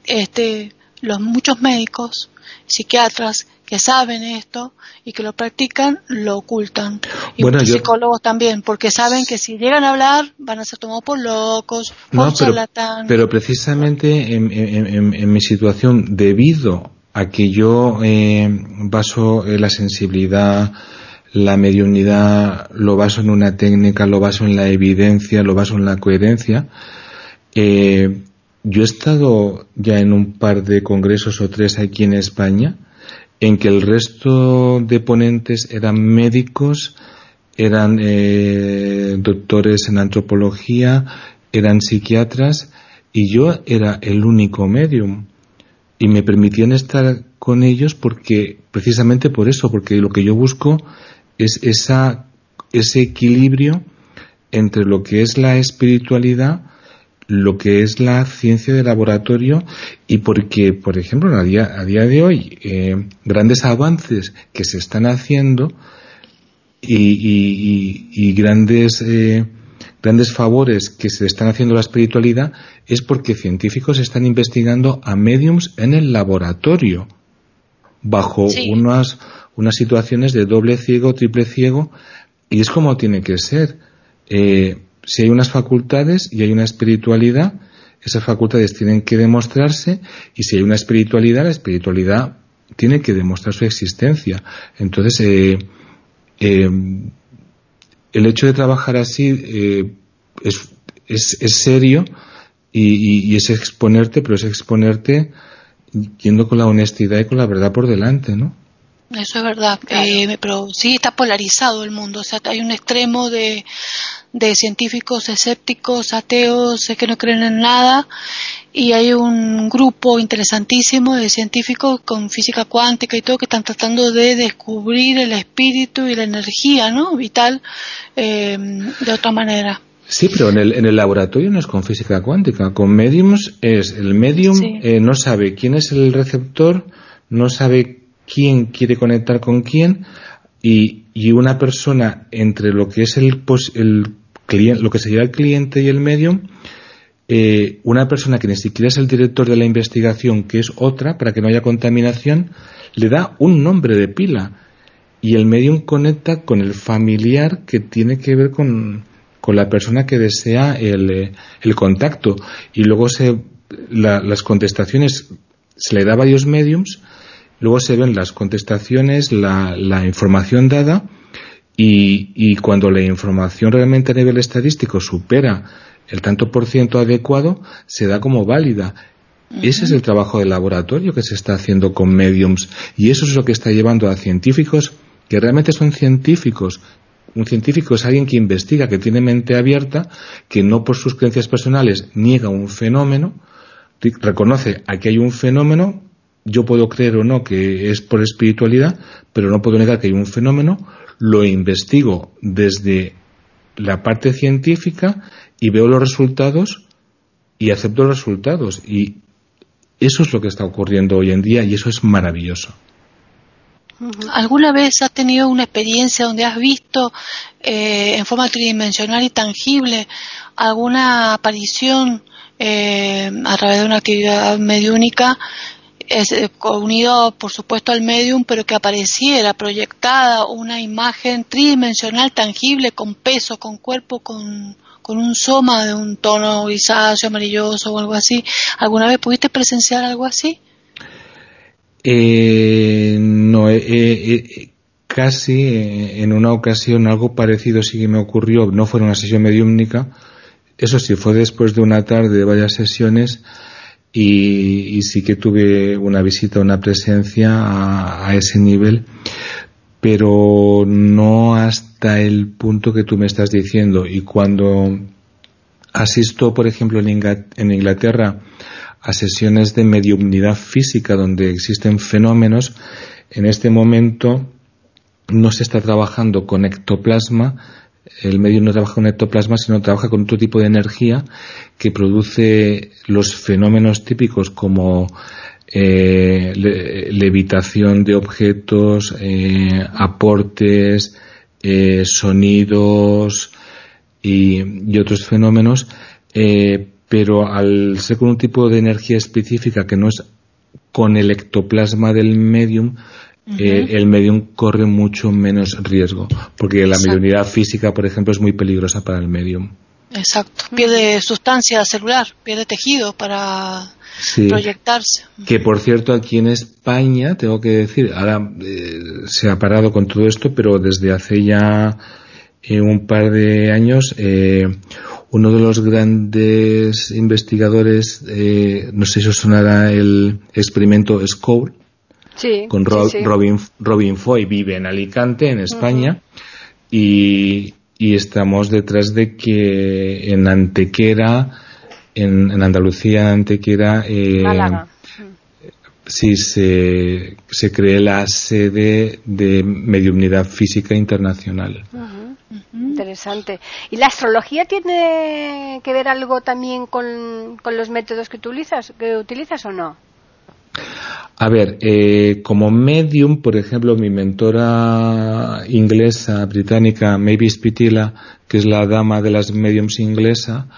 Speaker 2: este, los muchos médicos psiquiatras que saben esto y que lo practican lo ocultan. Y muchos psicólogos también, porque saben que si llegan a hablar van a ser tomados por locos, por
Speaker 3: charlatanes. Pero, precisamente en, mi situación, debido a que yo eh, baso la sensibilidad, la mediunidad, lo baso en una técnica, lo baso en la evidencia, lo baso en la coherencia, eh, yo he estado ya en un par de congresos o tres aquí en España en que el resto de ponentes eran médicos, eran eh, doctores en antropología, eran psiquiatras y yo era el único medium. Y me permitían estar con ellos porque precisamente por eso, porque lo que yo busco es esa, ese equilibrio entre lo que es la espiritualidad lo que es la ciencia de laboratorio y porque, por ejemplo, a día, a día de hoy, eh, grandes avances que se están haciendo y, grandes, eh, grandes favores que se están haciendo a la espiritualidad es porque científicos están investigando a mediums en el laboratorio bajo unas, unas situaciones de doble ciego, triple ciego y es como tiene que ser. Eh, si hay unas facultades y hay una espiritualidad, esas facultades tienen que demostrarse y si hay una espiritualidad, la espiritualidad tiene que demostrar su existencia. Entonces, eh, eh, el hecho de trabajar así eh, es, es, es serio y, y, es exponerte, pero es exponerte yendo con la honestidad y con la verdad por delante, ¿no?
Speaker 2: Eso es verdad, eh, pero sí está polarizado el mundo, o sea, hay un extremo de, de científicos escépticos, ateos, que no creen en nada, y hay un grupo interesantísimo de científicos con física cuántica y todo que están tratando de descubrir el espíritu y la energía, ¿no? Vital eh, de otra manera.
Speaker 3: Sí, pero en el, en el laboratorio no es con física cuántica. Con mediums es el medium eh, no sabe quién es el receptor, no sabe quién quiere conectar con quién y, y una persona entre lo que es el, el cliente, lo que sería el cliente y el medium, eh, una persona que ni siquiera es el director de la investigación, que es otra, para que no haya contaminación, le da un nombre de pila. Y el medium conecta con el familiar que tiene que ver con, con la persona que desea el, eh, el contacto. Y luego se, las contestaciones se le da a varios mediums, luego se ven las contestaciones, la, la información dada y, y, cuando la información realmente a nivel estadístico supera el tanto por ciento adecuado, se da como válida. Ese es el trabajo del laboratorio que se está haciendo con mediums. Y eso es lo que está llevando a científicos que realmente son científicos. Un científico es alguien que investiga, que tiene mente abierta, que no por sus creencias personales niega un fenómeno, reconoce aquí hay un fenómeno, yo puedo creer o no que es por espiritualidad, pero no puedo negar que hay un fenómeno, lo investigo desde la parte científica y veo los resultados y acepto los resultados. Y eso es lo que está ocurriendo hoy en día y eso es maravilloso.
Speaker 2: ¿Alguna vez has tenido una experiencia donde has visto eh, en forma tridimensional y tangible alguna aparición eh, a través de una actividad mediúnica es, eh, unido por supuesto al medium, pero que apareciera proyectada una imagen tridimensional tangible con peso, con cuerpo, con, con un soma de un tono grisáceo, amarilloso o algo así. ¿Alguna vez pudiste presenciar algo así?
Speaker 3: Eh, no, eh, eh, casi eh, en una ocasión algo parecido sí que me ocurrió, no fue una sesión mediúmnica, eso sí, fue después de una tarde de varias sesiones y, sí que tuve una visita, una presencia a, a, ese nivel, pero no hasta el punto que tú me estás diciendo. Y cuando asisto, por ejemplo, en Inglaterra a sesiones de mediumnidad física donde existen fenómenos, en este momento no se está trabajando con ectoplasma, el medium no trabaja con ectoplasma, sino trabaja con otro tipo de energía que produce los fenómenos típicos como eh, levitación de objetos, eh, aportes, eh, sonidos y, y, otros fenómenos, pero al ser con un tipo de energía específica que no es con el ectoplasma del medium, eh, el medium corre mucho menos riesgo, porque la mediunidad física, por ejemplo, es muy peligrosa para el medium.
Speaker 2: Exacto, pierde sustancia celular, pierde tejido para proyectarse.
Speaker 3: Que por cierto, aquí en España, tengo que decir, ahora eh, se ha parado con todo esto, pero desde hace ya eh, un par de años, uno de los grandes investigadores, eh, no sé si os sonará el experimento SCORE, con Robin, Robin Foy, vive en Alicante, en España, y, estamos detrás de que en Antequera, en, Andalucía, Antequera, eh, sí se, se cree la sede de mediunidad física internacional.
Speaker 1: Interesante. ¿Y la astrología tiene que ver algo también con, los métodos que utilizas, que utilizas o no?
Speaker 3: A ver, eh, como medium, por ejemplo, mi mentora inglesa, británica, Maybe Spitila, que es la dama de las mediums inglesa,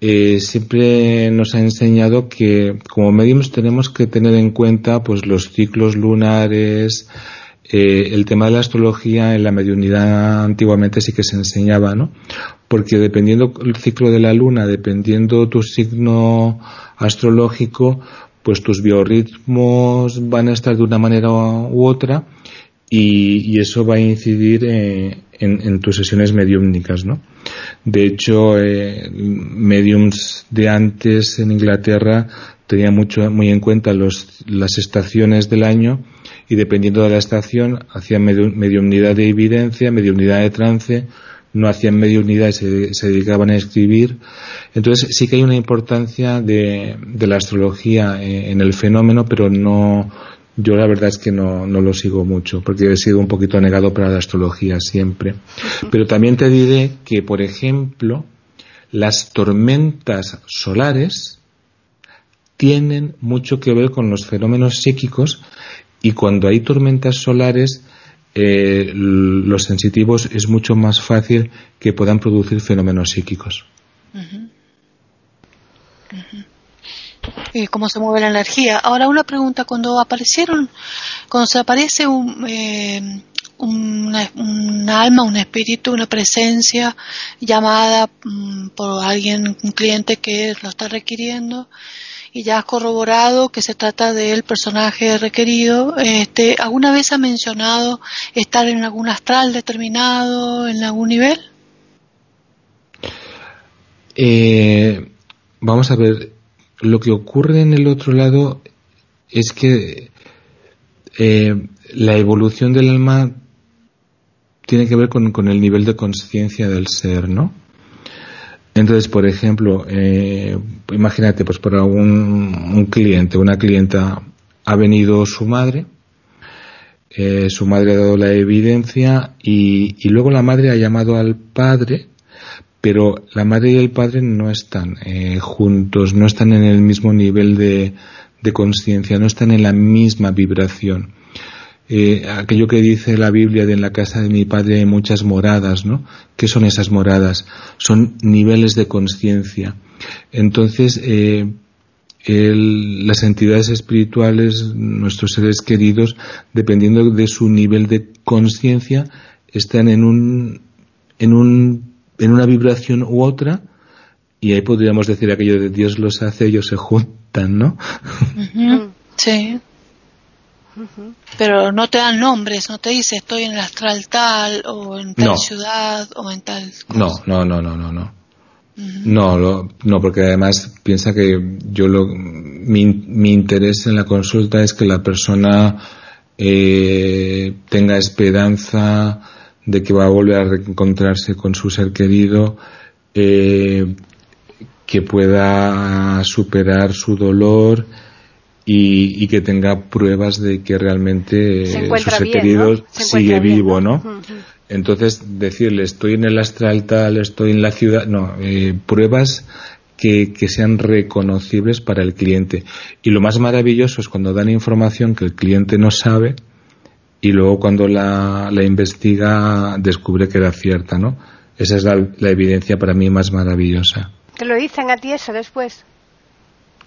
Speaker 3: eh, siempre nos ha enseñado que como mediums tenemos que tener en cuenta pues los ciclos lunares, eh, el tema de la astrología en la mediunidad antiguamente sí que se enseñaba, ¿no? Porque dependiendo el ciclo de la luna, dependiendo tu signo astrológico, pues tus biorritmos van a estar de una manera u otra y, eso va a incidir en, tus sesiones mediúmnicas, ¿no? De hecho, eh, mediums de antes en Inglaterra tenían mucho, muy en cuenta los, las estaciones del año y dependiendo de la estación hacían mediunidad de evidencia, mediunidad de trance, no hacían mediunidad y se, se, dedicaban a escribir. Entonces sí que hay una importancia de, de la astrología eh, en el fenómeno, pero no, yo la verdad es que no, no, lo sigo mucho, porque he sido un poquito negado para la astrología siempre. Pero también te diré que, por ejemplo, las tormentas solares tienen mucho que ver con los fenómenos psíquicos y cuando hay tormentas solares, eh, los sensitivos es mucho más fácil que puedan producir fenómenos psíquicos.
Speaker 2: Y cómo se mueve la energía. Ahora una pregunta, cuando aparecieron, cuando se aparece un, eh, un alma, un espíritu, una presencia llamada mm, por alguien, un cliente que lo está requiriendo, y ya has corroborado que se trata del personaje requerido. Este, ¿Alguna vez ha mencionado estar en algún astral determinado, en algún nivel?
Speaker 3: Eh, vamos a ver, lo que ocurre en el otro lado es que eh, la evolución del alma tiene que ver con, con el nivel de conciencia del ser, ¿no? Entonces, por ejemplo, eh, imagínate, pues para un, cliente, una clienta, ha venido su madre, eh, su madre ha dado la evidencia y, luego la madre ha llamado al padre, pero la madre y el padre no están eh, juntos, no están en el mismo nivel de, de conciencia, no están en la misma vibración. Eh, aquello que dice la Biblia de en la casa de mi padre hay muchas moradas, ¿no? ¿Qué son esas moradas? Son niveles de conciencia. Entonces, eh, las entidades espirituales, nuestros seres queridos, dependiendo de su nivel de conciencia, están en un, en un, en una vibración u otra, y ahí podríamos decir aquello de Dios los hace, ellos se juntan, ¿no?
Speaker 2: Sí. Pero no te dan nombres, no te dice estoy en el astral tal o en tal ciudad o en tal.
Speaker 3: No, no, no, no, no, no. No, no, porque además piensa que yo lo, mi, mi interés en la consulta es que la persona eh, tenga esperanza de que va a volver a reencontrarse con su ser querido, eh, que pueda superar su dolor y, que tenga pruebas de que realmente su ser querido sigue vivo, ¿no? Entonces, decirle, estoy en el astral tal, estoy en la ciudad, no, eh, pruebas que, que, sean reconocibles para el cliente. Y lo más maravilloso es cuando dan información que el cliente no sabe y luego cuando la, la investiga descubre que era cierta, ¿no? Esa es la, la evidencia para mí más maravillosa.
Speaker 1: ¿Te lo dicen a ti eso después?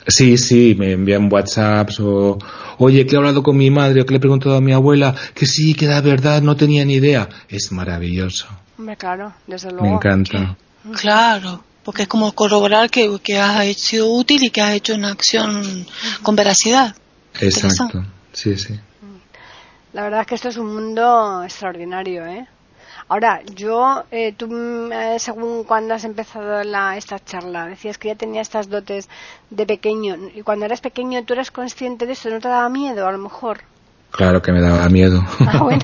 Speaker 3: Sí, sí, me envían WhatsApps o, oye, que he hablado con mi madre o que le he preguntado a mi abuela, que sí, que da verdad, no tenía ni idea. Es maravilloso.
Speaker 1: Hombre, claro, desde luego.
Speaker 3: Me encanta.
Speaker 2: Claro, porque es como corroborar que, que has sido útil y que has hecho una acción con veracidad.
Speaker 3: Exacto, sí, sí.
Speaker 1: La verdad es que esto es un mundo extraordinario, ¿eh? Ahora, yo, eh, tú, eh, según cuando has empezado la, esta charla, decías que ya tenía estas dotes de pequeño. Y cuando eras pequeño, ¿tú eras consciente de eso? ¿No te daba miedo, a lo mejor?
Speaker 3: Claro que me daba miedo.
Speaker 1: Ah, bueno,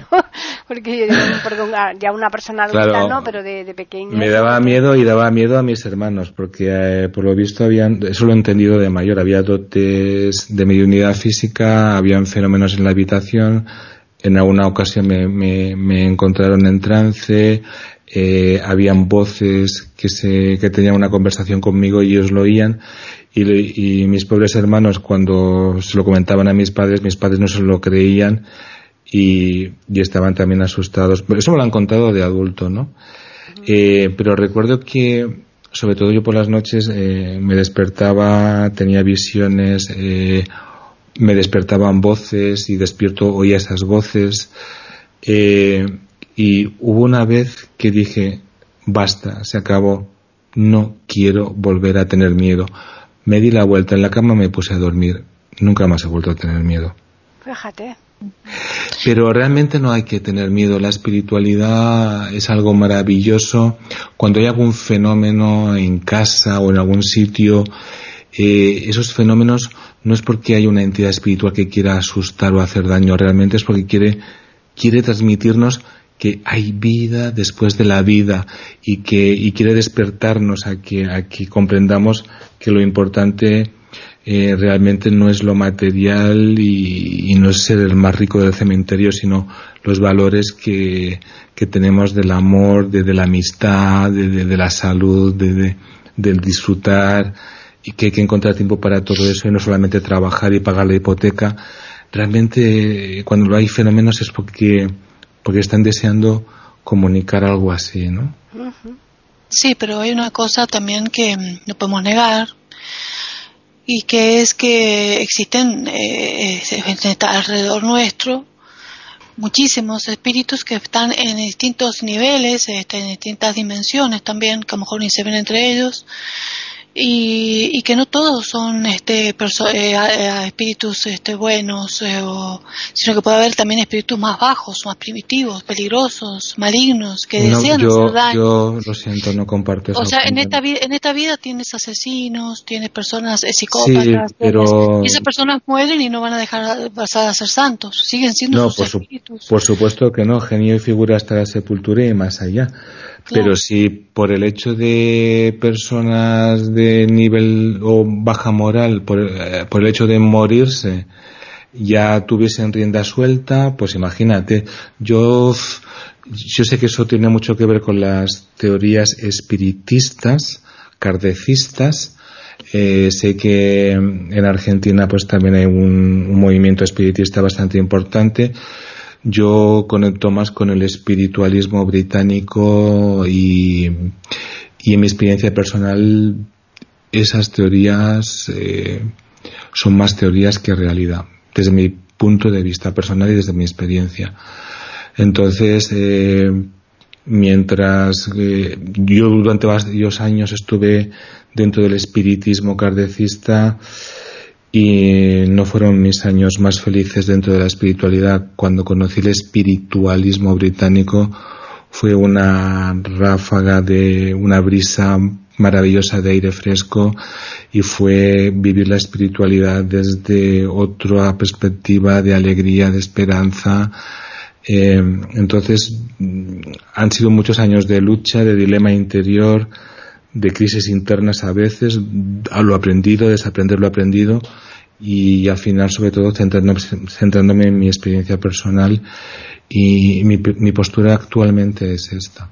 Speaker 1: porque yo perdón, ah, ya una persona adulta no, pero de, pequeño.
Speaker 3: Me daba miedo y daba miedo a mis hermanos, porque eh, por lo visto habían, eso lo he entendido de mayor, había dotes de mediunidad física, habían fenómenos en la habitación, en alguna ocasión me, encontraron en trance, eh, habían voces que, tenían una conversación conmigo y ellos lo oían. Y, mis pobres hermanos, cuando se lo comentaban a mis padres, mis padres no se lo creían y, estaban también asustados. Pero eso me lo han contado de adulto, ¿no? Eh, pero recuerdo que, sobre todo yo por las noches, eh, me despertaba, tenía visiones, me despertaban voces y despierto oía esas voces. Eh, y hubo una vez que dije, basta, se acabó, no quiero volver a tener miedo. Me di la vuelta en la cama, me puse a dormir. Nunca más he vuelto a tener miedo.
Speaker 1: Fíjate.
Speaker 3: pero realmente no hay que tener miedo. La espiritualidad es algo maravilloso. Cuando hay algún fenómeno en casa o en algún sitio, eh, esos fenómenos no es porque hay una entidad espiritual que quiera asustar o hacer daño, realmente es porque quiere, quiere transmitirnos que hay vida después de la vida y que y quiere despertarnos a que, a que comprendamos que lo importante eh, realmente no es lo material y, no es ser el más rico del cementerio, sino los valores que, que tenemos del amor, de, la amistad, de, de, la salud, de, del disfrutar y que hay que encontrar tiempo para todo eso y no solamente trabajar y pagar la hipoteca. Realmente cuando hay fenómenos es porque, porque están deseando comunicar algo así, ¿no?
Speaker 2: Sí, pero hay una cosa también que no podemos negar, y que es que existen eh, alrededor nuestro muchísimos espíritus que están en distintos niveles, este, en distintas dimensiones también, que a lo mejor ni se ven entre ellos, y, y que no todos son este, eh, espíritus este, buenos, eh, sino que puede haber también espíritus más bajos, más primitivos, peligrosos, malignos, que desean hacer daño.
Speaker 3: Yo lo siento, no comparto eso.
Speaker 2: O sea, en esta, en esta vida tienes asesinos, tienes personas eh, psicópatas, pero... y esas personas mueren y no van a dejar pasar a ser santos, siguen siendo sus espíritus.
Speaker 3: por supuesto que no, genio y figura hasta la sepultura y más allá. Pero si por el hecho de personas de nivel o baja moral, por, eh, por el hecho de morirse, ya tuviesen rienda suelta, pues imagínate, yo, yo sé que eso tiene mucho que ver con las teorías espiritistas, cardecistas, eh, sé que en Argentina pues también hay un, un movimiento espiritista bastante importante yo conecto más con el espiritualismo británico y, en mi experiencia personal esas teorías eh, son más teorías que realidad, desde mi punto de vista personal y desde mi experiencia. Entonces, eh, mientras eh, yo durante varios años estuve dentro del espiritismo cardecista, y no fueron mis años más felices dentro de la espiritualidad. Cuando conocí el espiritualismo británico fue una ráfaga de una brisa maravillosa de aire fresco y fue vivir la espiritualidad desde otra perspectiva de alegría, de esperanza. Eh, entonces han sido muchos años de lucha, de dilema interior, de crisis internas a veces, a lo aprendido, desaprender lo aprendido y al final sobre todo centrándome, en mi experiencia personal y mi, mi postura actualmente es esta.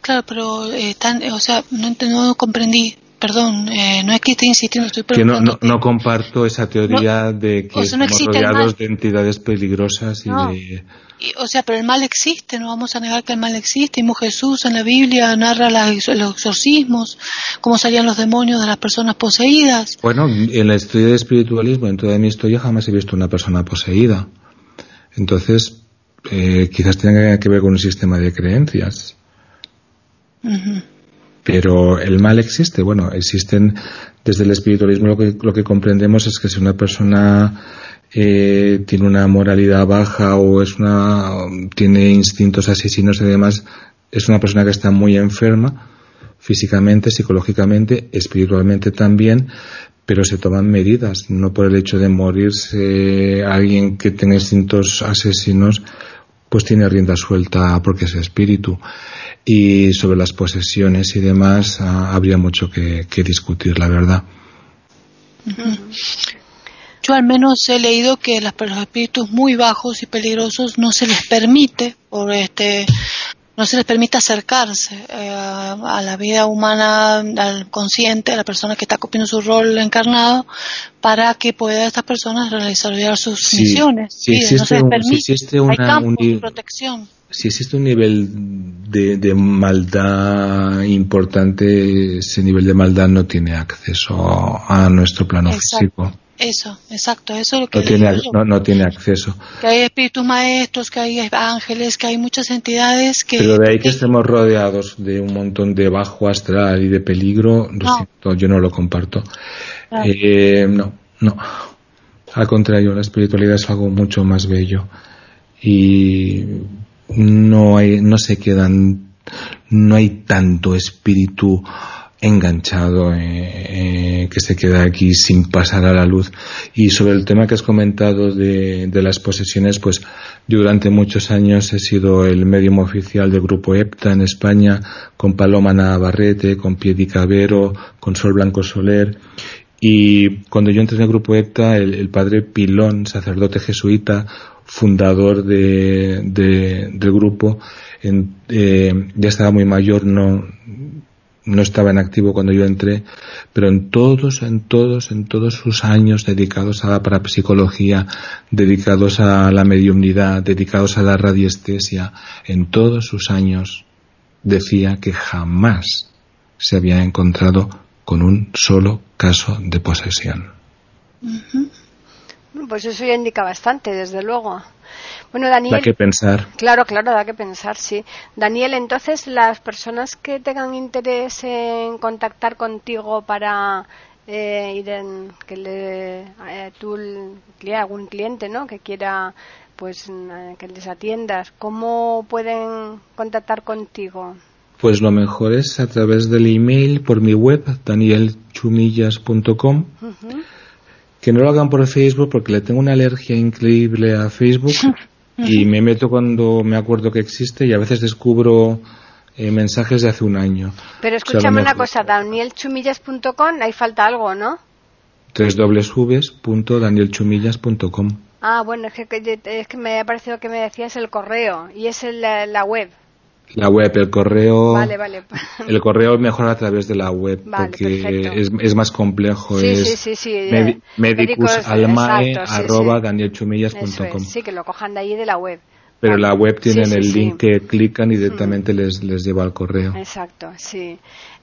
Speaker 2: Claro, pero eh, o sea, no, no comprendí perdón, eh, no es que esté insistiendo, estoy
Speaker 3: Que no, no, comparto esa teoría de que estamos rodeados de entidades peligrosas y de...
Speaker 2: o sea, pero el mal existe, no vamos a negar que el mal existe. Mismo Jesús en la Biblia narra los exorcismos, cómo salían los demonios de las personas poseídas.
Speaker 3: Bueno, en la historia de espiritualismo, en toda mi historia, jamás he visto una persona poseída. Entonces, eh, quizás tenga que ver con un sistema de creencias. Pero el mal existe, bueno, existen desde el espiritualismo lo que, lo que comprendemos es que si una persona eh, tiene una moralidad baja o es una tiene instintos asesinos y demás, es una persona que está muy enferma físicamente, psicológicamente, espiritualmente también, pero se toman medidas, no por el hecho de morirse alguien que tenga instintos asesinos, pues tiene rienda suelta porque es espíritu y sobre las posesiones y demás ah, habría mucho que, discutir, la verdad.
Speaker 2: Yo al menos he leído que los espíritus muy bajos y peligrosos no se les permite por este no se les permite acercarse eh, a la vida humana, al consciente, a la persona que está cumpliendo su rol encarnado, para que pueda estas personas realizar sus misiones.
Speaker 3: Sí, no se les permite.
Speaker 2: Hay campos de protección
Speaker 3: si existe un nivel de, maldad importante, ese nivel de maldad no tiene acceso a nuestro plano físico.
Speaker 2: Eso, exacto, eso es lo que
Speaker 3: no tiene, no, tiene acceso.
Speaker 2: Que hay espíritus maestros, que hay ángeles, que hay muchas entidades que...
Speaker 3: Pero de ahí que estemos rodeados de un montón de bajo astral y de peligro, yo no lo comparto. Eh, no, no. Al contrario, la espiritualidad es algo mucho más bello y no hay, no se quedan, no hay tanto espíritu enganchado eh, eh, que se queda aquí sin pasar a la luz. Y sobre el tema que has comentado de, de, las posesiones, pues yo durante muchos años he sido el medium oficial del grupo EPTA en España, con Paloma Navarrete, con Piedi Cabero, con Sol Blanco Soler. Y cuando yo entré en el grupo EPTA, el, el padre Pilón, sacerdote jesuita, fundador de, de, del grupo, en, eh, ya estaba muy mayor, no, no estaba en activo cuando yo entré, pero en todos, en todos, en todos sus años dedicados a la parapsicología, dedicados a la mediumnidad, dedicados a la radiestesia, en todos sus años decía que jamás se había encontrado con un solo caso de posesión.
Speaker 1: Pues eso ya indica bastante, desde luego. Bueno, Daniel.
Speaker 3: Da que pensar.
Speaker 1: Claro, claro, da que pensar, sí. Daniel, entonces, las personas que tengan interés en contactar contigo para eh, ir en, que le, eh, tú, algún cliente, ¿no? Que quiera, pues, eh, que les atiendas, ¿cómo pueden contactar contigo?
Speaker 3: Pues lo mejor es a través del email por mi web, danielchumillas.com. Uh que no lo hagan por Facebook porque le tengo una alergia increíble a Facebook y me meto cuando me acuerdo que existe y a veces descubro eh, mensajes de hace un año.
Speaker 1: Pero escúchame una cosa, danielchumillas.com, ahí falta algo, ¿no?
Speaker 3: www.danielchumillas.com
Speaker 1: Ah, bueno, es que, es que me ha parecido que me decías el correo y es la, la web.
Speaker 3: La web, el correo.
Speaker 1: Vale, vale.
Speaker 3: El correo mejor a través de la web porque es, es, más complejo.
Speaker 1: Sí,
Speaker 3: es
Speaker 1: sí, sí, sí.
Speaker 3: Med medicusalmae arroba danielchumillas.com.
Speaker 1: Sí, que lo cojan de ahí de la web.
Speaker 3: Pero vale. la web tienen el link que clican y directamente mm. les, les lleva al correo.
Speaker 1: Exacto, sí.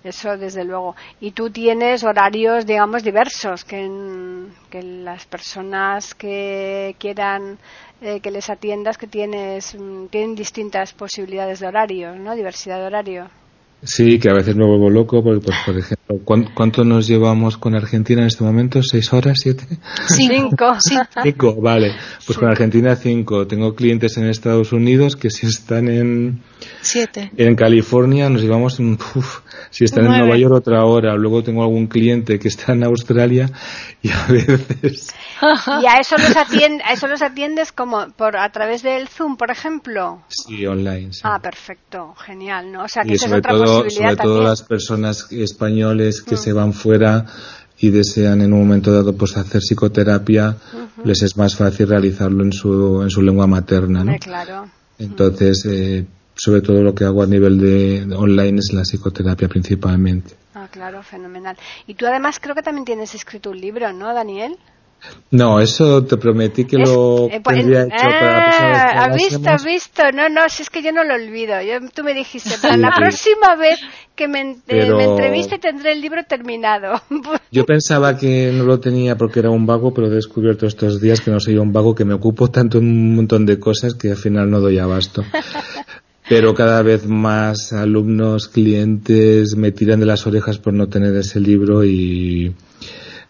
Speaker 1: Eso desde luego. Y tú tienes horarios, digamos, diversos, que, que las personas que quieran eh, que les atiendas que tienes mm, tienen distintas posibilidades de horario, ¿no? Diversidad de horario.
Speaker 3: Sí, que a veces me vuelvo loco porque, pues, por ejemplo, ¿cuánto nos llevamos con Argentina en este momento? ¿Seis horas? ¿Siete?
Speaker 1: Cinco.
Speaker 3: Cinco, vale. Pues sí. con Argentina cinco. Tengo clientes en Estados Unidos que si están en...
Speaker 2: Siete.
Speaker 3: En California nos llevamos... Uf, si están Nueve. en Nueva York otra hora. Luego tengo algún cliente que está en Australia y a veces...
Speaker 1: ¿Y a eso los, atiende, a eso los atiendes como por a través del Zoom, por ejemplo?
Speaker 3: Sí, online. Sí.
Speaker 1: Ah, perfecto, genial, ¿no? O sea, que
Speaker 3: y sobre
Speaker 1: es otra
Speaker 3: todo,
Speaker 1: posibilidad
Speaker 3: sobre todo las personas españoles que
Speaker 1: Mm.
Speaker 3: se van fuera y desean en un momento dado pues hacer psicoterapia, les es más fácil realizarlo en su, en su lengua materna, ¿no?
Speaker 1: Hombre, claro.
Speaker 3: Entonces, eh, sobre todo lo que hago a nivel de, de online es la psicoterapia principalmente.
Speaker 1: Ah, claro, fenomenal. Y tú además creo que también tienes escrito un libro, ¿no, Daniel?
Speaker 3: No, eso te prometí que
Speaker 1: Es-
Speaker 3: lo
Speaker 1: eh, pues,
Speaker 3: tendría hecho para la próxima vez que
Speaker 1: ah, ¿Has visto, visto? No, no, si es que yo no lo olvido. Yo, tú me dijiste, para
Speaker 3: Sí,
Speaker 1: la
Speaker 3: sí.
Speaker 1: próxima vez que me, eh,
Speaker 3: Pero-
Speaker 1: me entreviste tendré el libro terminado.
Speaker 3: Yo pensaba que no lo tenía porque era un vago, pero he descubierto estos días que no soy un vago, que me ocupo tanto en un montón de cosas que al final no doy abasto. Pero cada vez más alumnos, clientes me tiran de las orejas por no tener ese libro y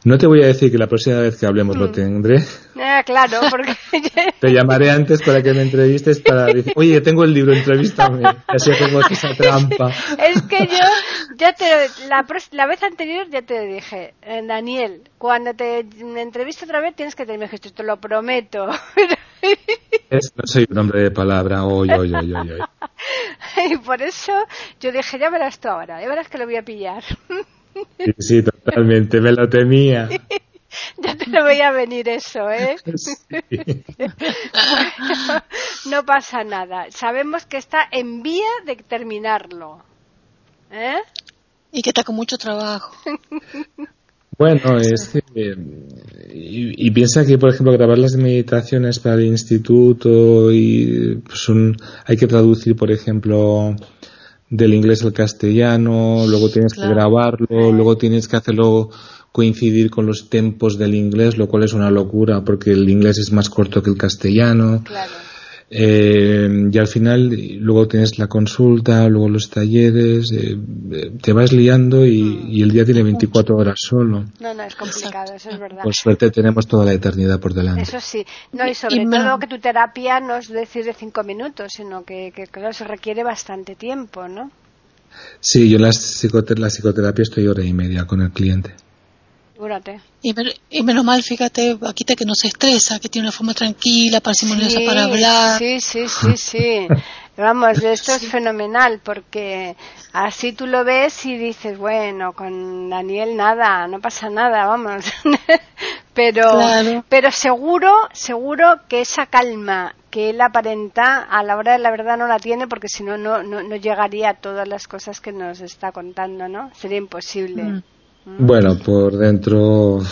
Speaker 3: no te voy a decir que la próxima vez que hablemos lo tendré.
Speaker 1: Ah, claro, porque
Speaker 3: Te llamaré antes para que me entrevistes para decir, oye, tengo el libro, entrevístame. Así hacemos esa trampa.
Speaker 1: es que yo ya te la, vez anterior ya te dije, eh, Daniel, cuando te entreviste otra vez tienes que te me dijiste, te lo prometo.
Speaker 3: Es- no soy un hombre de palabra, oy, oy, oy.
Speaker 1: y por eso yo dije, ya verás tú ahora, ya verás que lo voy a pillar.
Speaker 3: Sí, sí, totalmente, me lo temía.
Speaker 1: ya te lo voy a venir eso, ¿eh?
Speaker 3: Sí.
Speaker 1: Bueno, no pasa nada. Sabemos que está en vía de terminarlo. ¿Eh?
Speaker 2: Y que está con mucho trabajo.
Speaker 3: Bueno, es, eh, y, y piensa que, por ejemplo, grabar las meditaciones para el instituto y pues, son, hay que traducir, por ejemplo, del inglés al castellano, luego tienes
Speaker 2: Claro.
Speaker 3: que grabarlo, luego tienes que hacerlo coincidir con los tempos del inglés, lo cual es una locura porque el inglés es más corto que el castellano.
Speaker 1: Claro.
Speaker 3: Eh, y al final luego tienes la consulta, luego los talleres, eh, te vas liando y, el día tiene 24 horas solo.
Speaker 1: No, no, es complicado, eso es verdad.
Speaker 3: Por suerte tenemos toda la eternidad por delante.
Speaker 1: Eso sí, no, y sobre todo que tu terapia no es decir de 5 minutos, sino que, que claro, se requiere bastante tiempo, ¿no?
Speaker 3: Sí, yo en la, la psicoterapia estoy hora y media con el cliente.
Speaker 2: Y, menos mal, fíjate, aquí te que no se estresa, que tiene una forma tranquila, parsimoniosa para hablar.
Speaker 1: Sí, sí, sí, sí. Vamos, esto es fenomenal porque así tú lo ves y dices, bueno, con Daniel nada, no pasa nada, vamos. pero, pero seguro, seguro que esa calma que él aparenta a la hora de la verdad no la tiene porque si no, no, no llegaría a todas las cosas que nos está contando, ¿no? Sería imposible. Mm.
Speaker 3: Bueno, por dentro.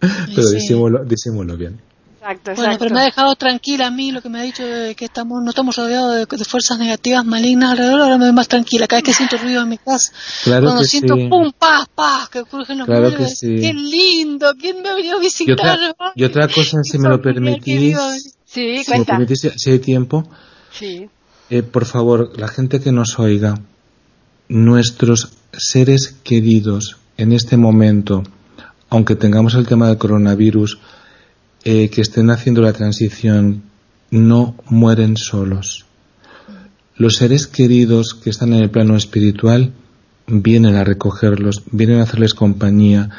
Speaker 3: pero disimulo, bien.
Speaker 2: Exacto, exacto. Bueno, pero me ha dejado tranquila a mí lo que me ha dicho de que estamos, no estamos rodeados de, fuerzas negativas malignas alrededor, ahora me voy más tranquila. Cada vez que siento ruido en mi casa,
Speaker 3: claro
Speaker 2: cuando siento
Speaker 3: sí.
Speaker 2: pum, paz, paz, que ocurren los
Speaker 3: claro que sí.
Speaker 2: qué lindo, ¿quién me ha venido a visitar?
Speaker 3: Y otra, cosa, si me lo permitís,
Speaker 1: sí,
Speaker 3: si me permitís, si hay tiempo,
Speaker 1: sí.
Speaker 3: Eh, por favor, la gente que nos oiga, nuestros seres queridos en este momento, aunque tengamos el tema del coronavirus, eh, que estén haciendo la transición, no mueren solos. Los seres queridos que están en el plano espiritual vienen a recogerlos, vienen a hacerles compañía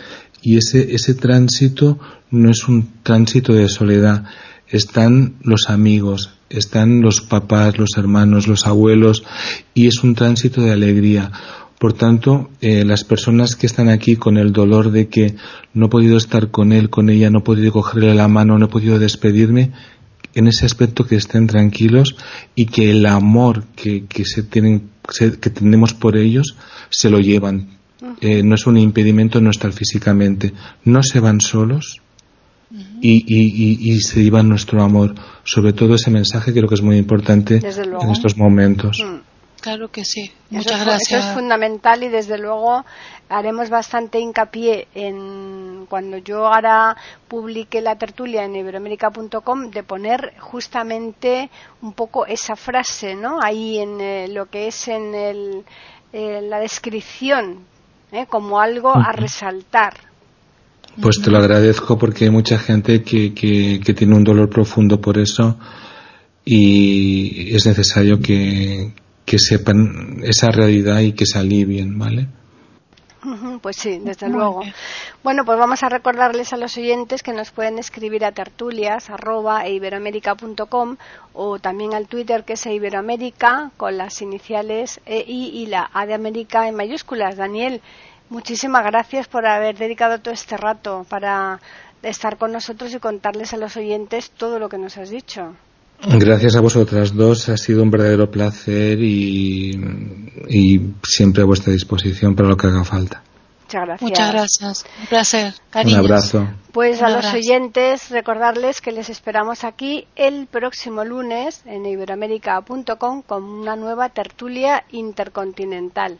Speaker 3: y ese, ese tránsito no es un tránsito de soledad, están los amigos, están los papás, los hermanos, los abuelos y es un tránsito de alegría. Por tanto, eh, las personas que están aquí con el dolor de que no he podido estar con él, con ella, no he podido cogerle la mano, no he podido despedirme, en ese aspecto que estén tranquilos y que el amor que, que se tienen, que tenemos por ellos se lo llevan. Eh, no es un impedimento no estar físicamente. No se van solos y, y, y, se llevan nuestro amor. Sobre todo ese mensaje creo que es muy importante en estos momentos. Mm.
Speaker 2: Claro que sí. Muchas gracias.
Speaker 1: Eso es fundamental y desde luego haremos bastante hincapié en cuando yo ahora publique la tertulia en iberoamérica.com de poner justamente un poco esa frase, ¿no? Ahí en eh, lo que es en el, eh, la descripción, ¿eh? como algo a resaltar.
Speaker 3: Pues te lo agradezco porque hay mucha gente que, que, que tiene un dolor profundo por eso y es necesario que, que sepan esa realidad y que se alivien, ¿vale?
Speaker 1: Pues sí, desde luego. Bueno, pues vamos a recordarles a los oyentes que nos pueden escribir a tertulias arroba, e o también al Twitter que es iberoamérica con las iniciales EI y la A de América en mayúsculas. Daniel, muchísimas gracias por haber dedicado todo este rato para estar con nosotros y contarles a los oyentes todo lo que nos has dicho.
Speaker 3: Gracias a vosotras dos, ha sido un verdadero placer y, siempre a vuestra disposición para lo que haga falta.
Speaker 1: Muchas gracias.
Speaker 2: Muchas gracias. Un placer.
Speaker 3: Un abrazo.
Speaker 1: Pues a los oyentes recordarles que les esperamos aquí el próximo lunes en iberoamérica.com con una nueva tertulia intercontinental.